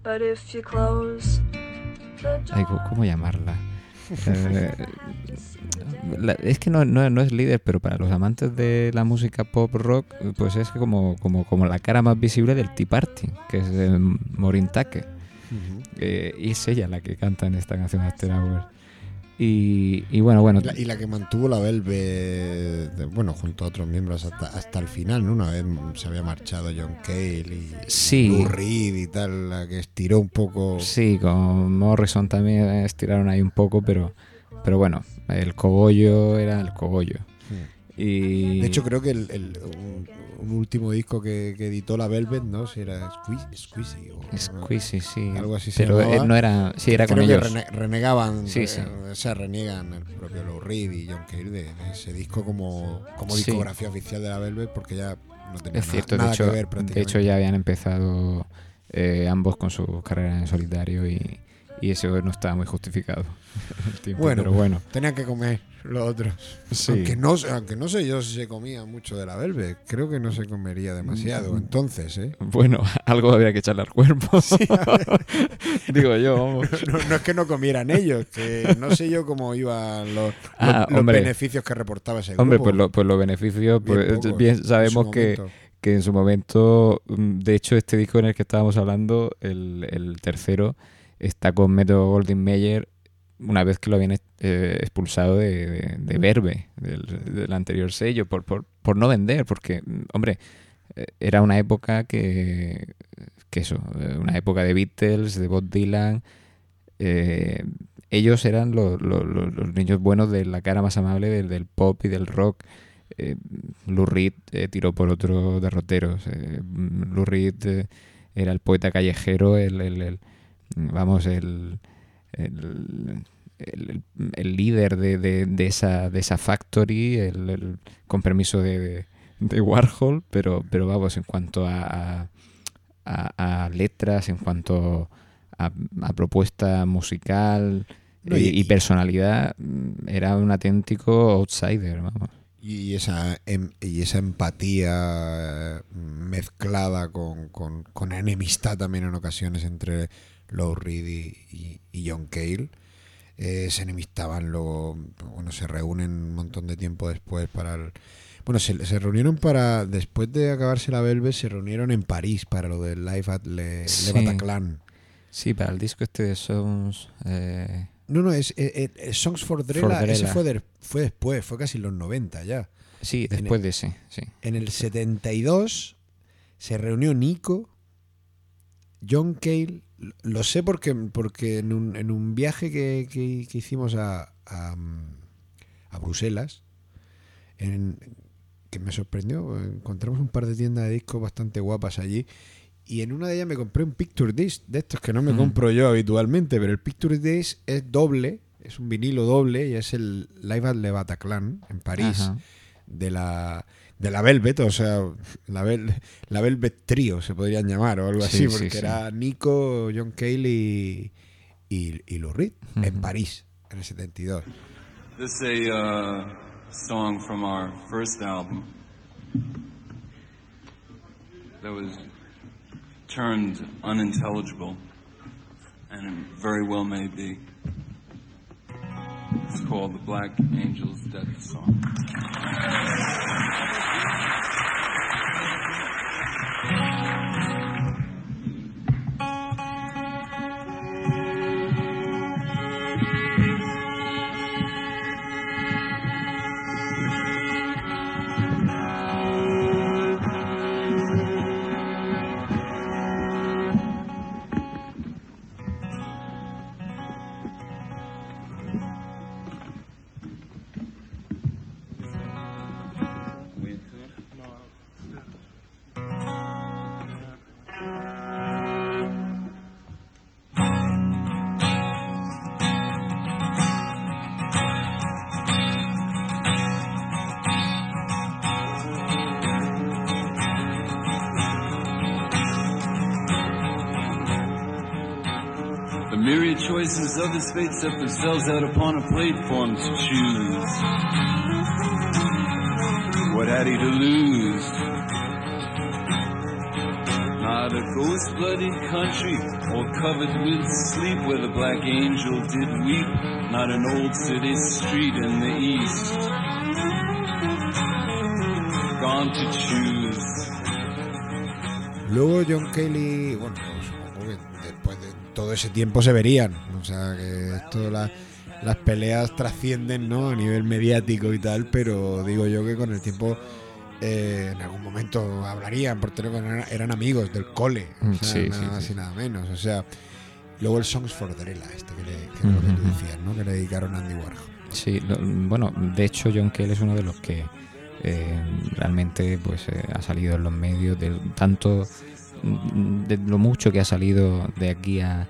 But if you close the Ay, ¿cómo- ¿Cómo llamarla? <laughs> Eh, la- es que no, no- no es líder, pero para los amantes de la música pop rock, pues es como, como, como la cara más visible del Tea Party, que es de Eh, y es ella la que canta en esta canción After Hours. Y, y bueno, bueno. La- y la que mantuvo la Velvet, bueno, junto a otros miembros hasta, hasta el final, ¿no? Una vez se había marchado John Cale y Sí. Lou Reed y tal, la que estiró un poco. Sí, con Morrison también estiraron ahí un poco, pero, pero bueno, el cogollo era el cogollo. Y... De hecho, creo que el, el- un, un último disco que, que editó la Velvet, ¿no? Si era Squeezy o Squeezy, sí. algo así se Pero, llamaba. no era- sí, era con Creo que ellos. rene- renegaban, Sí, eh, sí. o sea, reniegan el propio Lou Reed y John Cale de, de ese disco como, como Sí. discografía oficial de la Velvet porque ya no tenía Es de nada hecho, que ver de prácticamente. hecho ya habían empezado eh, ambos con su carrera en solitario y, y eso no estaba muy justificado. <laughs> el tiempo, Bueno, pero bueno. tenían que comer los otros. Sí. Aunque, no, sé- aunque no sé yo si se comía mucho de la Velvet. Creo que no se comería demasiado. Mm. Entonces, ¿eh? <laughs> Bueno, <laughs> algo habría que echarle al cuerpo. Digo yo, vamos. No, no es que no comieran ellos, que no sé yo cómo iban los, Ah, los- los beneficios que reportaba ese grupo. Hombre, pues, lo- pues los beneficios, Bien pues bien sabemos que, que en su momento, mm, de hecho, este disco en el que estábamos hablando, el, el tercero, está con Metro Goldwyn Mayer una vez que lo habían eh, expulsado de, de, de Verve, del, del anterior sello, por, por, por no vender, porque, mm, hombre, eh, era una época que, que eso, eh, una época de Beatles, de Bob Dylan, eh, ellos eran lo- lo- lo- los niños buenos de la cara más amable del, del pop y del rock. Eh, Lou Reed eh, tiró por otros derroteros. Eh, mm, Lou Reed eh, era el poeta callejero, el, el- el- vamos, el, el, el- el líder de, de- de esa, de esa factory, el, el- con permiso de, de- Warhol, pero, pero vamos, en cuanto a, a- letras, en cuanto a, a propuesta musical No, y, y- y personalidad, mm, era un auténtico outsider, vamos. Y esa, em- y esa empatía eh, mezclada con, con- con enemistad también en ocasiones entre Lou Reed y, y- y John Cale. Eh, se enemistaban, luego, bueno, se reúnen un montón de tiempo después para el... Bueno, se, se reunieron para, después de acabarse la Velvet, se reunieron en París para lo del Live at Le, Le Sí. Bataclan. Sí, para el disco este de Songs... eh, No, no, es, eh, Songs for Drella, For Drella. ese fue, de- fue después, fue casi en los 90 ya. Sí, después el- de ese, sí. En el 72 se reunió Nico, John Cale, lo sé porque, porque en, un, en un viaje que, que- que hicimos a, a, a Bruselas, en- que me sorprendió, encontramos un par de tiendas de discos bastante guapas allí. Y en una de ellas me compré un Picture Disc, de estos que no me Mm. compro yo habitualmente, pero el Picture Disc es doble, es un vinilo doble y es el Live at Le Bataclan en París Ajá. de la de la Velvet, o sea, la, Vel- la Velvet Trio se podrían llamar o algo Sí, así, sí, porque sí. era Nico, John Cale y, y, y Lou Reed en Ujú. París en el 72. This is a uh, song from our first album that was turned unintelligible, and it very well may be. It's called The Black Angel's Death Song. Fate set themselves out upon a platform to choose. What had he to lose? Not a ghost blooded country, all covered with sleep where the black angel did weep. Not an old city street in the east. Gone to choose. Luego John Kelly, bueno, todo ese tiempo se verían. O sea, que esto, la- las peleas trascienden, ¿no? A nivel mediático y tal, pero digo yo que con el tiempo eh, en algún momento hablarían por teléfono, eran, amigos del cole, o Mm, sea, sí, nada sí, más sí. y nada menos. O sea, luego el Songs for Drella, este que, le, que es lo que tú Ujú. decías, ¿no? Que le dedicaron a Andy Warhol. Sí, lo- bueno, de hecho John Cale es uno de los que eh, realmente pues eh, ha salido en los medios de tanto de lo mucho que ha salido de aquí a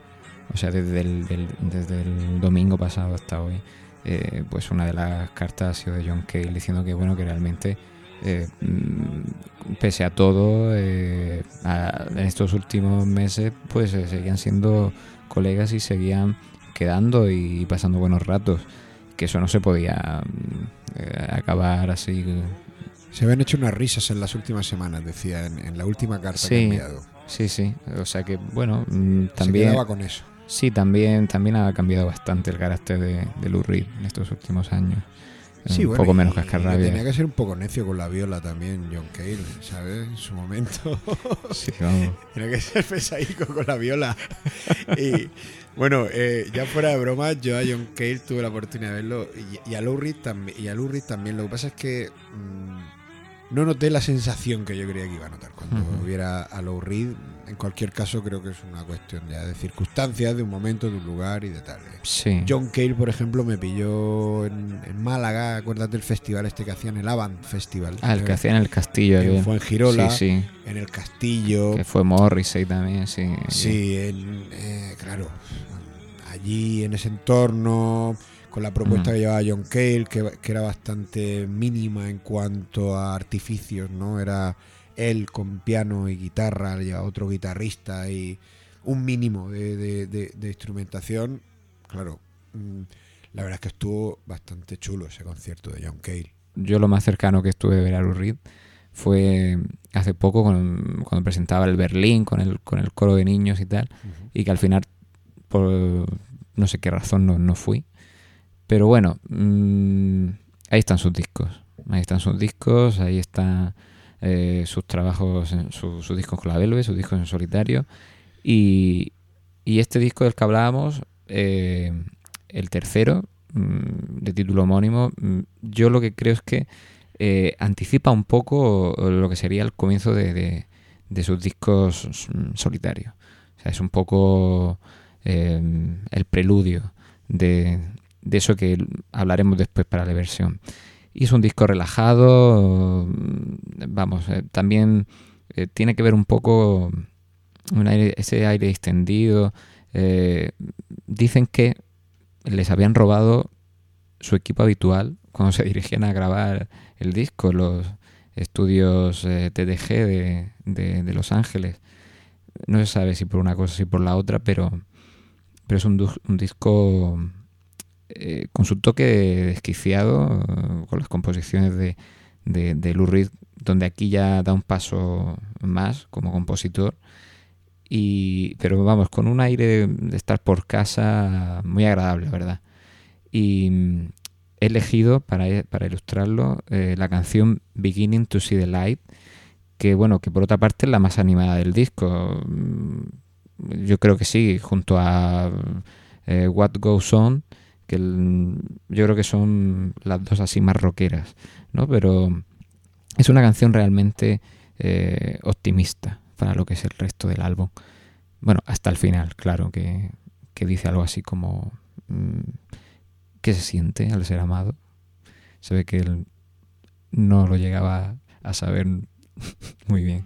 o sea desde el, desde el domingo pasado hasta hoy eh, pues una de las cartas ha sido de John Cale diciendo que bueno que realmente eh, mm, pese a todo eh, en estos últimos meses pues seguían siendo colegas y seguían quedando y pasando buenos ratos que eso no se podía mm, acabar así. Se habían hecho unas risas en las últimas semanas, decía, en, en la última carta que ha Sí, enviado. sí, sí. O sea que, bueno, mm, Se también. quedaba con eso. Sí, también, también ha cambiado bastante el carácter de, de Lou Reed en estos últimos años. Sí, un bueno, poco menos cascarrabia. Tenía que ser un poco necio con la viola también, John Cale, ¿sabes? En su momento. <laughs> Sí, <laughs> vamos. Tenía que ser pesadico con la viola. <laughs> Y bueno, eh, ya fuera de broma, yo a John Cale tuve la oportunidad de verlo y, y a Lou Reed también. Y a Lou Reed también. Lo que pasa es que mm, no noté la sensación que yo creía que iba a notar cuando viera a Lou Reed. En cualquier caso, creo que es una cuestión ya de circunstancias, de un momento, de un lugar y de tal. Sí. John Cale, por ejemplo, me pilló en, en Málaga, acuérdate del festival este que hacían, el Avant Festival. Ah, el que hacía en el castillo. En que- Fuengirola, Sí, sí. en el castillo. Que fue Morrissey también, sí. Sí, en, eh, claro. Allí en ese entorno, con la propuesta que llevaba John Cale, que, que era bastante mínima en cuanto a artificios, ¿no? Era él con piano y guitarra, le llevaba otro guitarrista y un mínimo de, de- de- de instrumentación. Claro, mm, la verdad es que estuvo bastante chulo ese concierto de John Cale. yo lo más cercano que estuve de ver a Lou Reed fue hace poco con- cuando presentaba el Berlín con el, con el coro de niños y tal, y que al final, por no sé qué razón, no, no fui. Pero bueno, mm, ahí están sus discos. Ahí están sus discos, ahí están eh, sus trabajos, en- su- sus discos con la Velvet, sus discos en solitario. Y, y este disco del que hablábamos, eh, el tercero, mm, de título homónimo, mm, yo lo que creo es que eh, anticipa un poco lo que sería el comienzo de, de- de sus discos mm, solitarios. O sea, es un poco el preludio de, de eso que hablaremos después para la versión. Y es un disco relajado, mm, vamos, eh, también eh, tiene que ver un poco un aire- ese aire extendido. eh, dicen que les habían robado su equipo habitual cuando se dirigían a grabar el disco, los estudios TDG de, de- Los Ángeles. No se sabe si por una cosa, si por la otra, pero, pero es un disco eh, con su toque desquiciado, eh, con las composiciones de, de, Lou Reed, donde aquí ya da un paso más como compositor. Y, pero vamos, con un aire de estar por casa muy agradable, verdad. Y mm, he elegido para, para ilustrarlo eh, la canción Beginning to See the Light, que bueno, que por otra parte es la más animada del disco. Mm, Yo creo que sí, junto a eh, What Goes On, que yo creo que son las dos así más rockeras, ¿no? Pero es una canción realmente eh, optimista para lo que es el resto del álbum. Bueno, hasta el final, claro, que, que dice algo así como mm, ¿qué se siente al ser amado? Se ve que él no lo llegaba a saber <laughs> muy bien.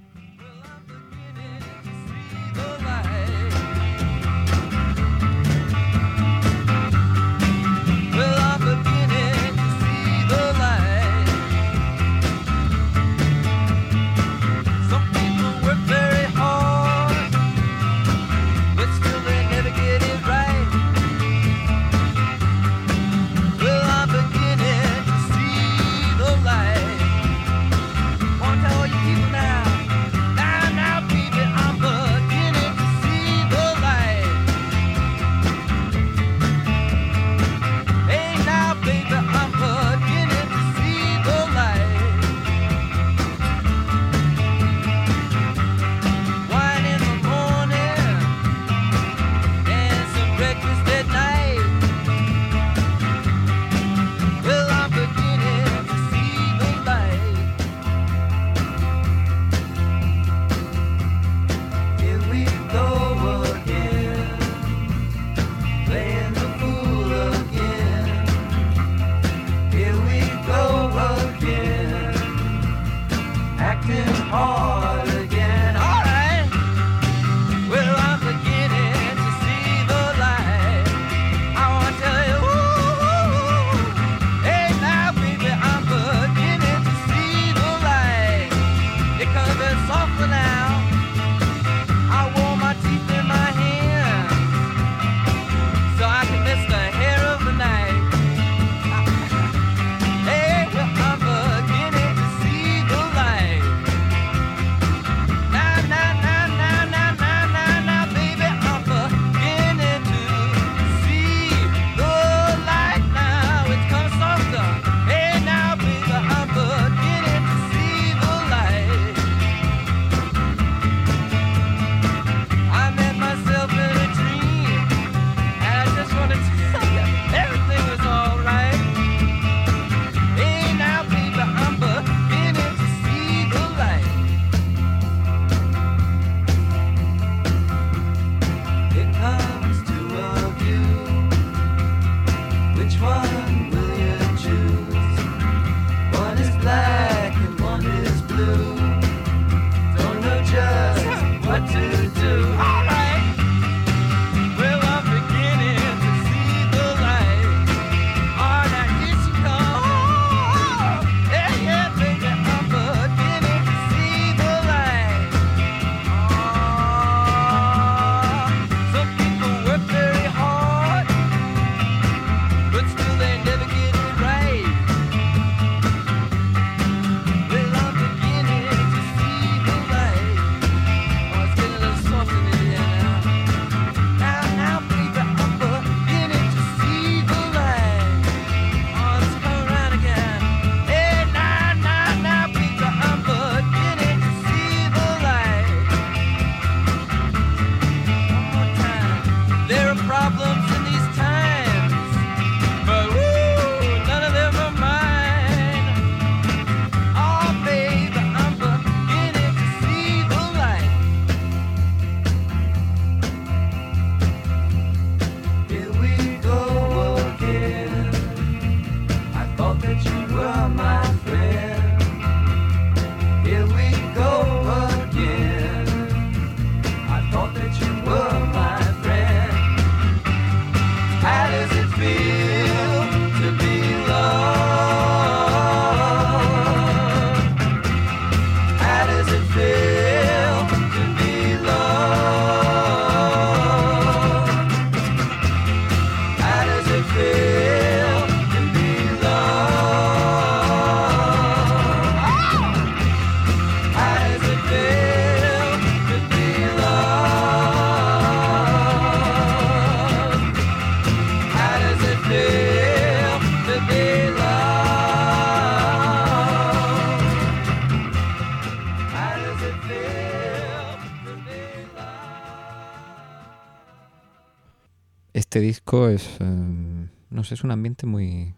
Este disco es, eh, no sé, es un ambiente muy,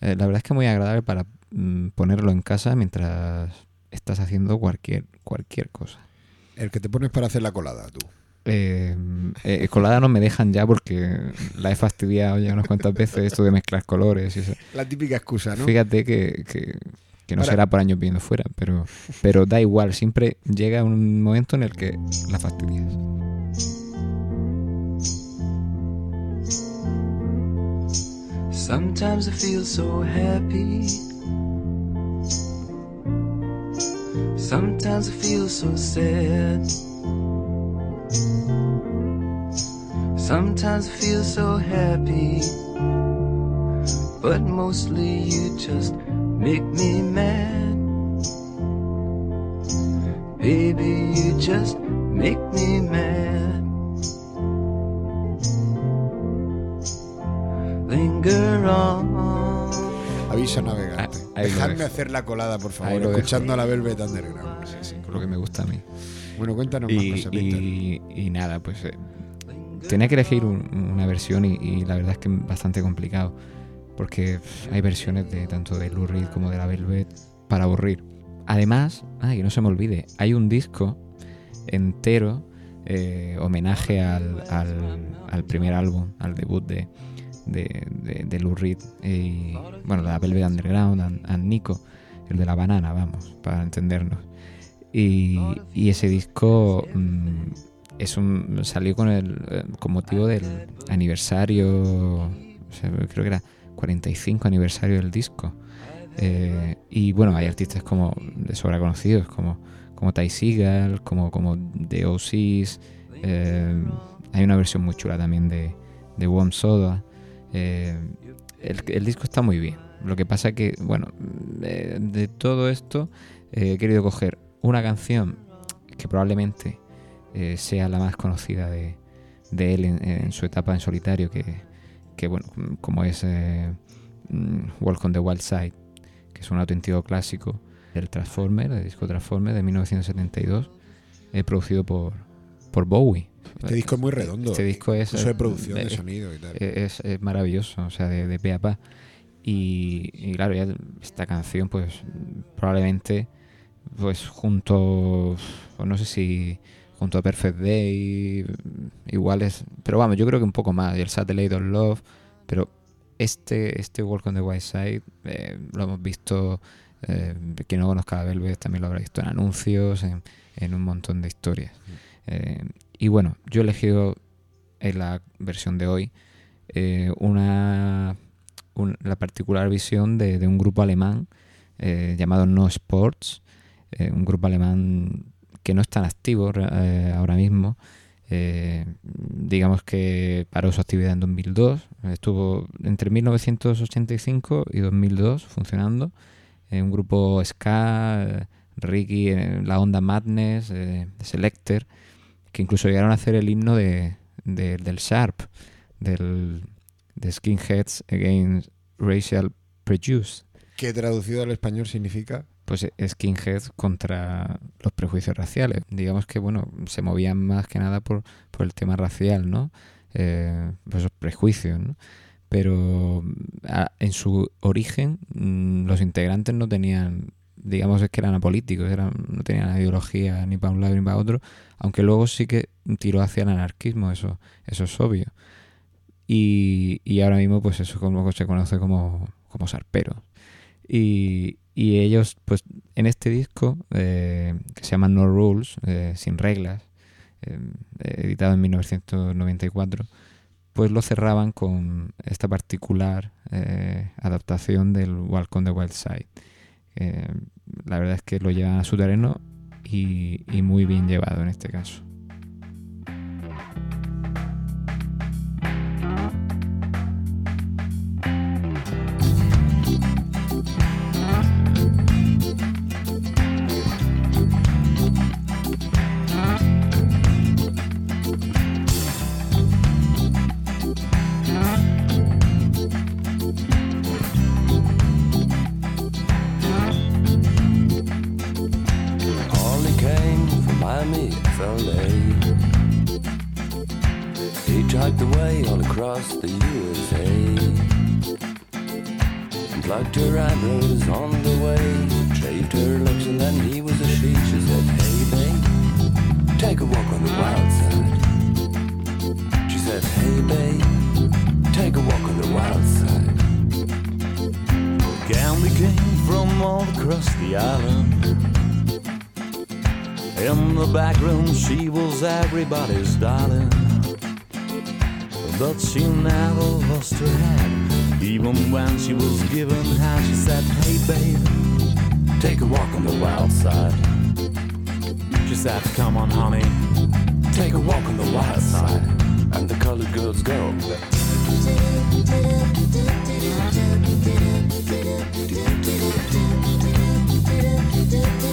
eh, la verdad es que muy agradable para mm, ponerlo en casa mientras estás haciendo cualquier, cualquier cosa. El que te pones para hacer la colada, tú. Eh, eh, colada no me dejan ya porque la he fastidiado ya unas cuantas veces esto de mezclar colores y eso. La típica excusa, ¿no? Fíjate que, que- que no Ahora- será por años viendo fuera, pero, pero da igual, siempre llega un momento en el que la fastidias. Sometimes I feel so happy. Sometimes I feel so sad. Sometimes I feel so happy. But mostly you just make me mad. Baby, you just make me mad. Linger on. Aviso navegante. lo Dejadme hacer la colada, por favor, escuchando a la Velvet Underground. Lo que me gusta a mí. Bueno, cuéntanos más Y, cosas, Víctor. y- y nada, pues eh, tenía que elegir un- una versión y, y la verdad es que es bastante complicado. Porque hay versiones de tanto de Lou Reed como de la Velvet para aburrir. Además, ay, que no se me olvide, hay un disco entero eh, homenaje al, al- al primer álbum, al debut de, de, de, de Lou Reed y bueno, la Velvet Underground, and, Nico, el de la banana, vamos, para entendernos. Y, ese disco mm, es un, salió con el eh, con motivo del aniversario, creo que era 45 aniversario del disco. Eh, y bueno, hay artistas como de sobra conocidos, como, como Ty Seagal, como, como The OCs. eh, hay una versión muy chula también de, de Warm Soda. Eh, el, disco está muy bien. Lo que pasa que, bueno, de todo esto eh, he querido coger una canción que probablemente eh, sea la más conocida de, él en, su etapa en solitario, que, que, bueno, como es mm, Walk on the Wild Side, que es un auténtico clásico del Transformer, del disco Transformer de 1972, eh, producido por, por Bowie. Este disco es muy redondo. Este disco es. Incluso de producción, de sonido y tal. Es, es maravilloso, o sea, de, de pe a pa. Y, y claro, ya esta canción, pues probablemente, pues junto, o no sé si junto a Perfect Day, igual es, pero vamos, yo creo que un poco más, y el Satellite of Love, pero este, este Walk on the White Side eh, lo hemos visto, eh, quien no conozca a Velvet también lo habrá visto en anuncios, en, en un montón de historias. Eh, y bueno, yo he elegido en la versión de hoy eh, una, un- la particular visión de, de un grupo alemán eh, llamado No Sports, un grupo alemán que no es tan activo ahora mismo. Digamos que paró su actividad en 2002, estuvo entre 1985 y 2002 funcionando. Un grupo ska, Ricky, la onda Madness, Selector, que incluso llegaron a hacer el himno de, de- del Sharp, del, de Skinheads Against Racial Prejudice. Que traducido al español significa. Pues eh, skinheads contra los prejuicios raciales. Digamos que, bueno, se movían más que nada por, por el tema racial, ¿no? Eh, esos prejuicios, ¿no? Pero a- en su origen mm, los integrantes no tenían, digamos es que eran apolíticos, eran, no tenían ideología ni para un lado ni para otro, aunque luego sí que tiró hacia el anarquismo, eso, eso es obvio. Y, y ahora mismo pues eso como se conoce como, como sarpero. Y, y ellos, pues en este disco, eh, que se llama No Rules, eh, sin reglas, eh, editado en 1994, pues lo cerraban con esta particular eh, adaptación del on the Wild Side. Eh, la verdad es que lo llevan a su terreno y, y muy bien llevado en este caso. Across the USA. And plucked her eyebrows on the way. Shaved her lips and then he was a she. She said, Hey babe, take a walk on the wild side. She said, Hey babe, take a walk on the wild side. Gandhi came from all across the island. In the back room, she was everybody's darling. But she never lost her head. Even when she was given hand, she said, Hey babe, take a walk on the wild side. She said, Come on, honey, take a walk on the wild side. And the colored girls go. Jackie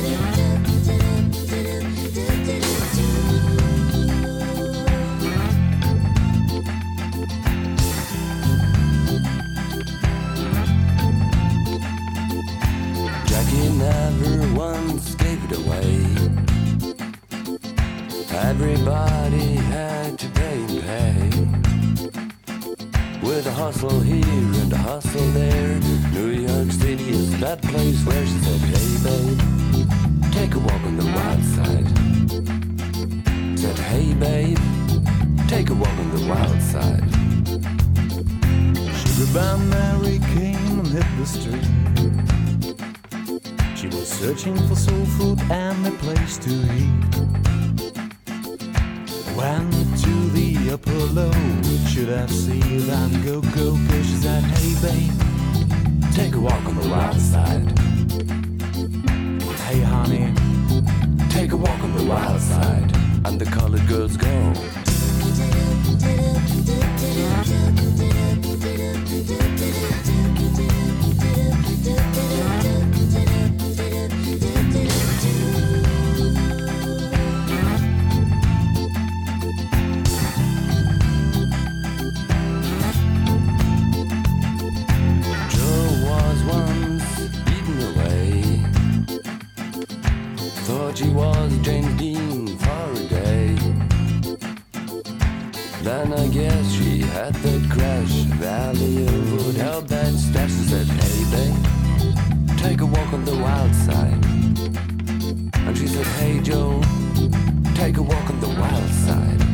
away. Everybody had to pay and pay. With a hustle here and a hustle there. New York City is that place where she said, Hey babe, take a walk on the wild side. Said, Hey babe, take a walk on the wild side. Sugar Band Mary came and hit the street. Was searching for soul food and a place to eat. Went to the upper low, should have seen and go go go. She said, Hey babe, take a walk on the wild side. Hey honey, take a walk on the wild side. And the colored girls go. A walk on the wild side. And she said, Hey Joe, take a walk on the wild side.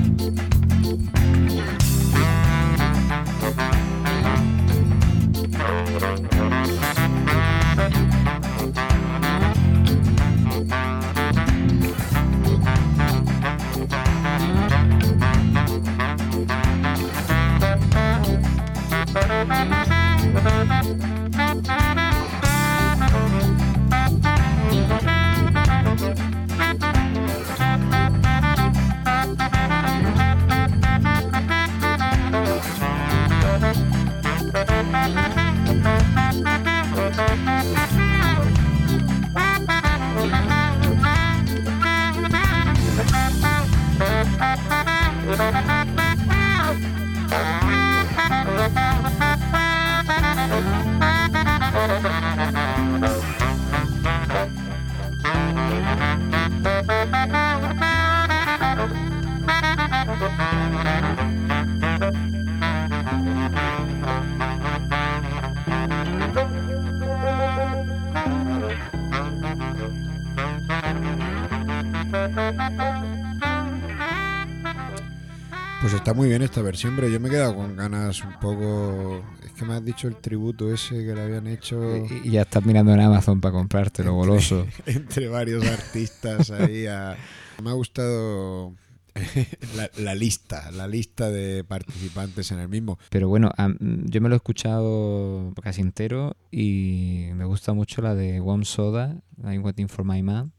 Muy bien esta versión, pero yo me he quedado con ganas un poco. Es que me has dicho el tributo ese que le habían hecho. Y, y ya estás mirando en Amazon para comprártelo, goloso. <laughs> entre varios artistas ahí. a- Me ha gustado <laughs> la, la lista, la lista de participantes en el mismo. Pero bueno, yo me lo he escuchado casi entero y me gusta mucho la de Warm Soda, I'm Waiting for My Man.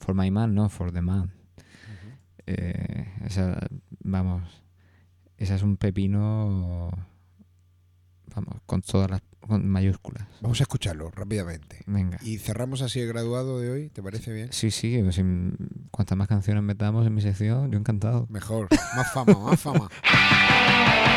For My Man, no, for the Man. Eh, esa, vamos, esa es un pepino, vamos, con todas las con mayúsculas. Vamos a escucharlo rápidamente. Venga. Y cerramos así el graduado de hoy, ¿te parece bien? Sí, sí, pues, cuantas más canciones metamos en mi sección, yo encantado. Mejor, más fama, más fama. <laughs>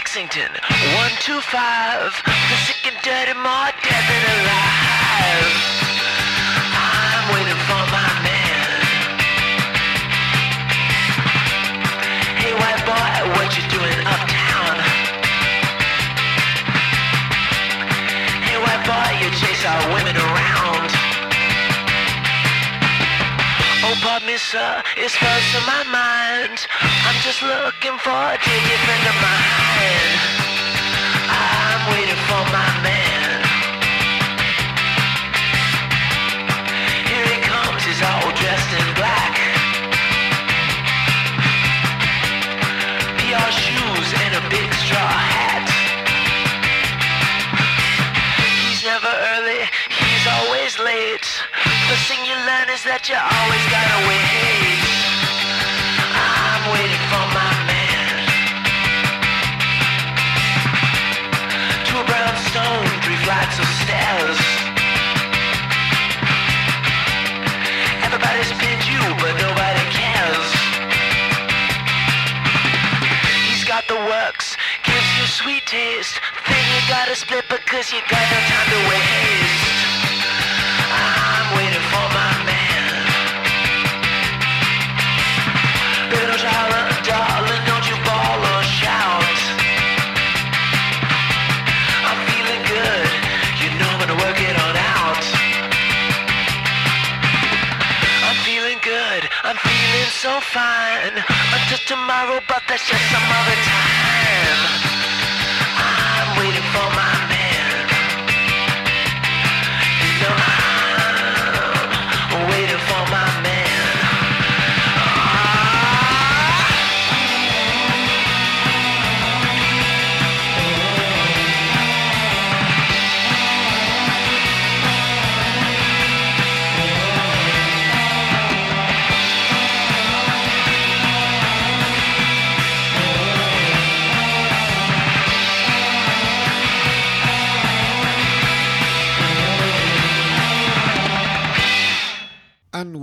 Lexington. 125. The sick and dirty, more dead than alive. I'm waiting for my man. Hey, white boy, what you doing uptown? Hey, white boy, you chase our women around. Oh, pardon me, sir, it's first in my mind. I'm just looking for a dear friend of mine. I'm waiting for my man. Here he comes, he's all dressed in black. PR shoes and a big straw hat. He's never early, he's always late. The thing you learn is that you always gotta wait. Sweet taste. Then you but nobody counts He's gotta split because you got no time to waste. So fine. Until tomorrow, but that's just some other time. I'm waiting for my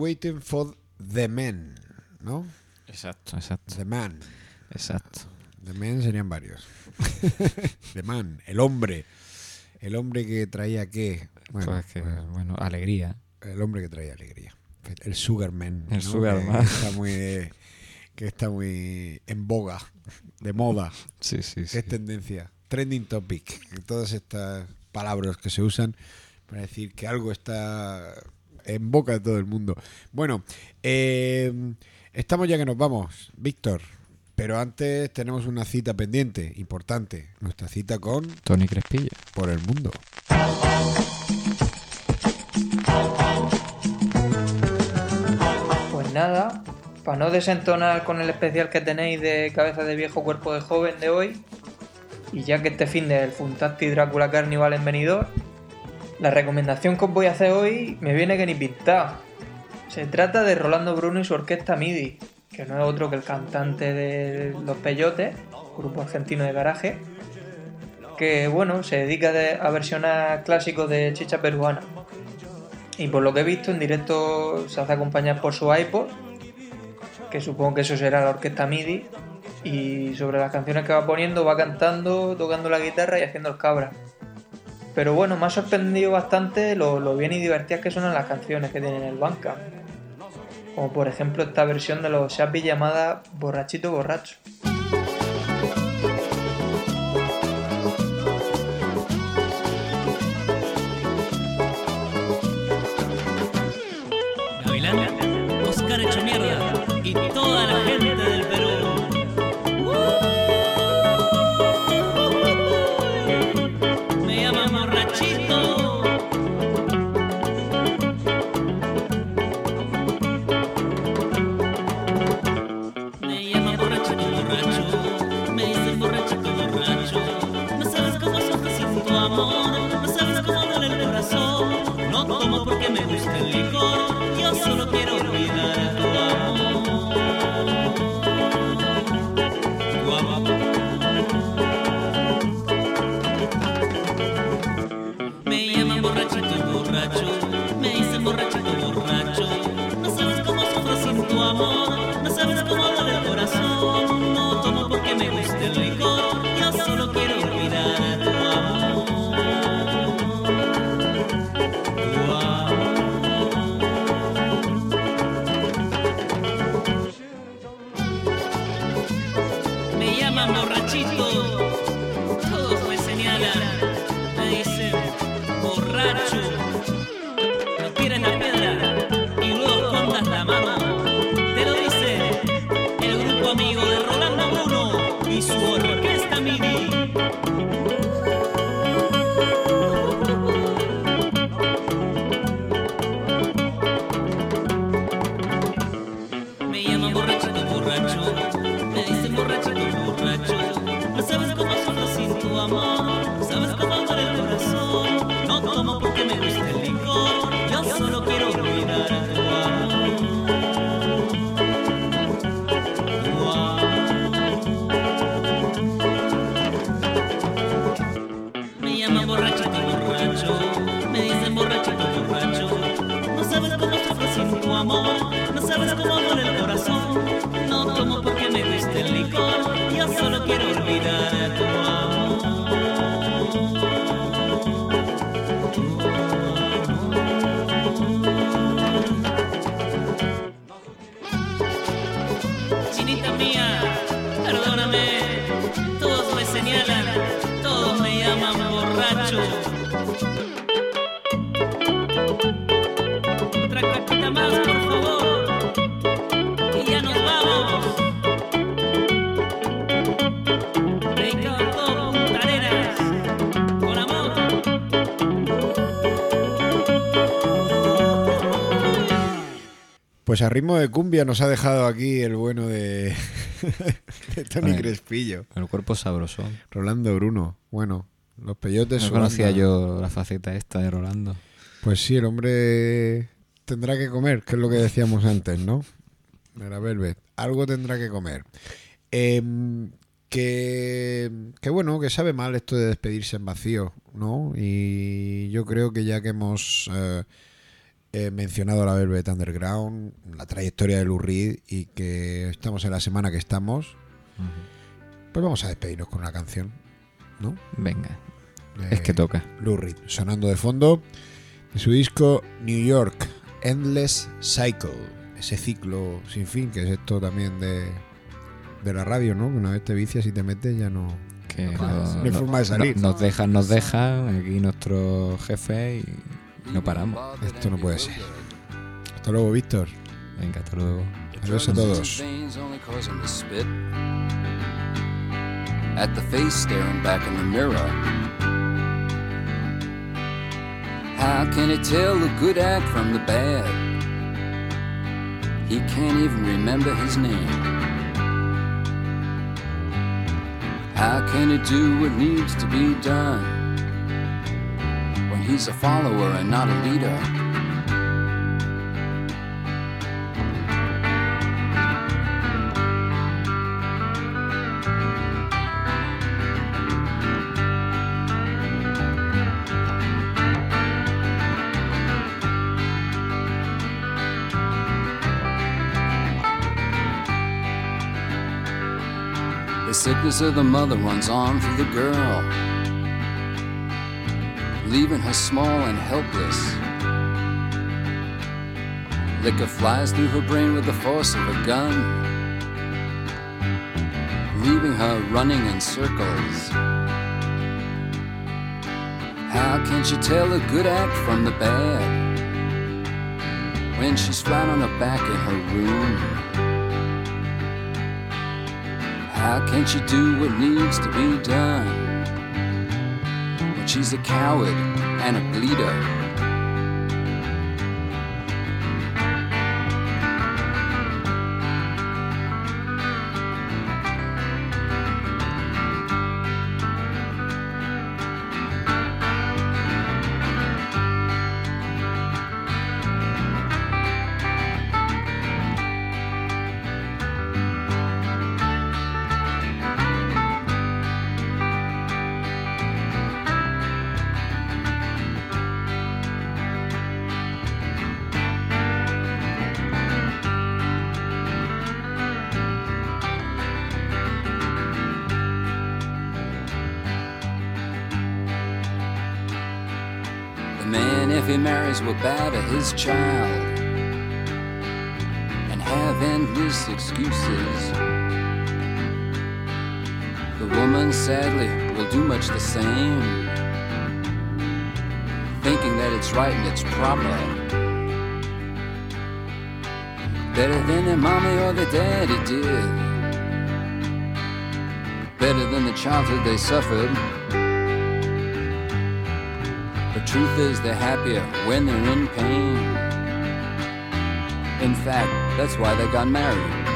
waiting for the man, ¿no? Exacto, exacto. The man. Exacto. The man serían varios. <laughs> the man, el hombre. El hombre que traía qué? Pues que, bueno, alegría. El hombre que traía alegría. El Sugarman. El ¿no? Sugarman. Que está muy que está muy en boga, de moda. Sí, sí, sí. es tendencia. Trending topic. Todas estas palabras que se usan para decir que algo está en boca de todo el mundo. Bueno, eh, estamos ya que nos vamos, Víctor. Pero antes tenemos una cita pendiente, importante. Nuestra cita con Tony Crespilla. Por el mundo. Pues nada, para no desentonar con el especial que tenéis de cabeza de viejo cuerpo de joven de hoy, y ya que este fin del Funtasti Drácula Carnival en Benidorm, la recomendación que os voy a hacer hoy me viene que ni pintado. Se trata de Rolando Bruno y su orquesta MIDI, que no es otro que el cantante de Los Peyotes, grupo argentino de garaje, que bueno, se dedica de- a versionar clásicos de chicha peruana. Y por lo que he visto en directo se hace acompañar por su iPod, que supongo que eso será la orquesta MIDI, y sobre las canciones que va poniendo va cantando, tocando la guitarra y haciendo el cabra. Pero bueno, me ha sorprendido bastante lo, lo bien y divertidas que suenan las canciones que tienen el banca. Como por ejemplo esta versión de los Shabby llamada Borrachito Borracho. Quiero olvidar tu amor. Chinita mía, perdóname, todos me señalan, todos me llaman borracho. Pues a ritmo de cumbia nos ha dejado aquí el bueno de, <laughs> de Tony Bueno, Crespillo. El cuerpo sabroso. Rolando Bruno. Bueno, los peyotes No conocía yo la faceta esta de Rolando. Pues sí, el hombre tendrá que comer, que es lo que decíamos antes, ¿no? Era Velvet. Algo tendrá que comer. Em, que, que bueno, que sabe mal esto de despedirse en vacío, ¿no? Y yo creo que ya que hemos eh, eh, mencionado la Velvet Underground, la trayectoria de Lou Reed y que estamos en la semana que estamos, pues vamos a despedirnos con una canción, ¿no? Venga. Es que toca. Lou Reed, sonando de fondo de su disco New York, Endless Cycle, ese ciclo sin fin, que es esto también de, de la radio, ¿no? Que una vez te vicias y te metes ya no, Que no, no- no forma de salir. no- nos dejan, nos dejan aquí nuestro jefe y no paramos. Esto no puede ser. Hasta luego, Víctor. Venga, hasta luego. Adiós a todos. Veins only cause him to spit at the face staring back in the mirror. How can he tell the good act from the bad? He can't even remember his name. How can he do what needs to be done when he's a follower and not a leader? The sickness of the mother runs on through the girl, leaving her small and helpless. Liquor flies through her brain with the force of a gun, leaving her running in circles. How can she tell a good act from the bad when she's flat on her back in her room? How can she do what needs to be done she's a coward and a bleeder? His child and have endless excuses. The woman, sadly, will do much the same, thinking that it's right and it's proper. Better than their mommy or their daddy did. Better than the childhood they suffered. Truth is, they're happier when they're in pain. In fact, that's why they got married.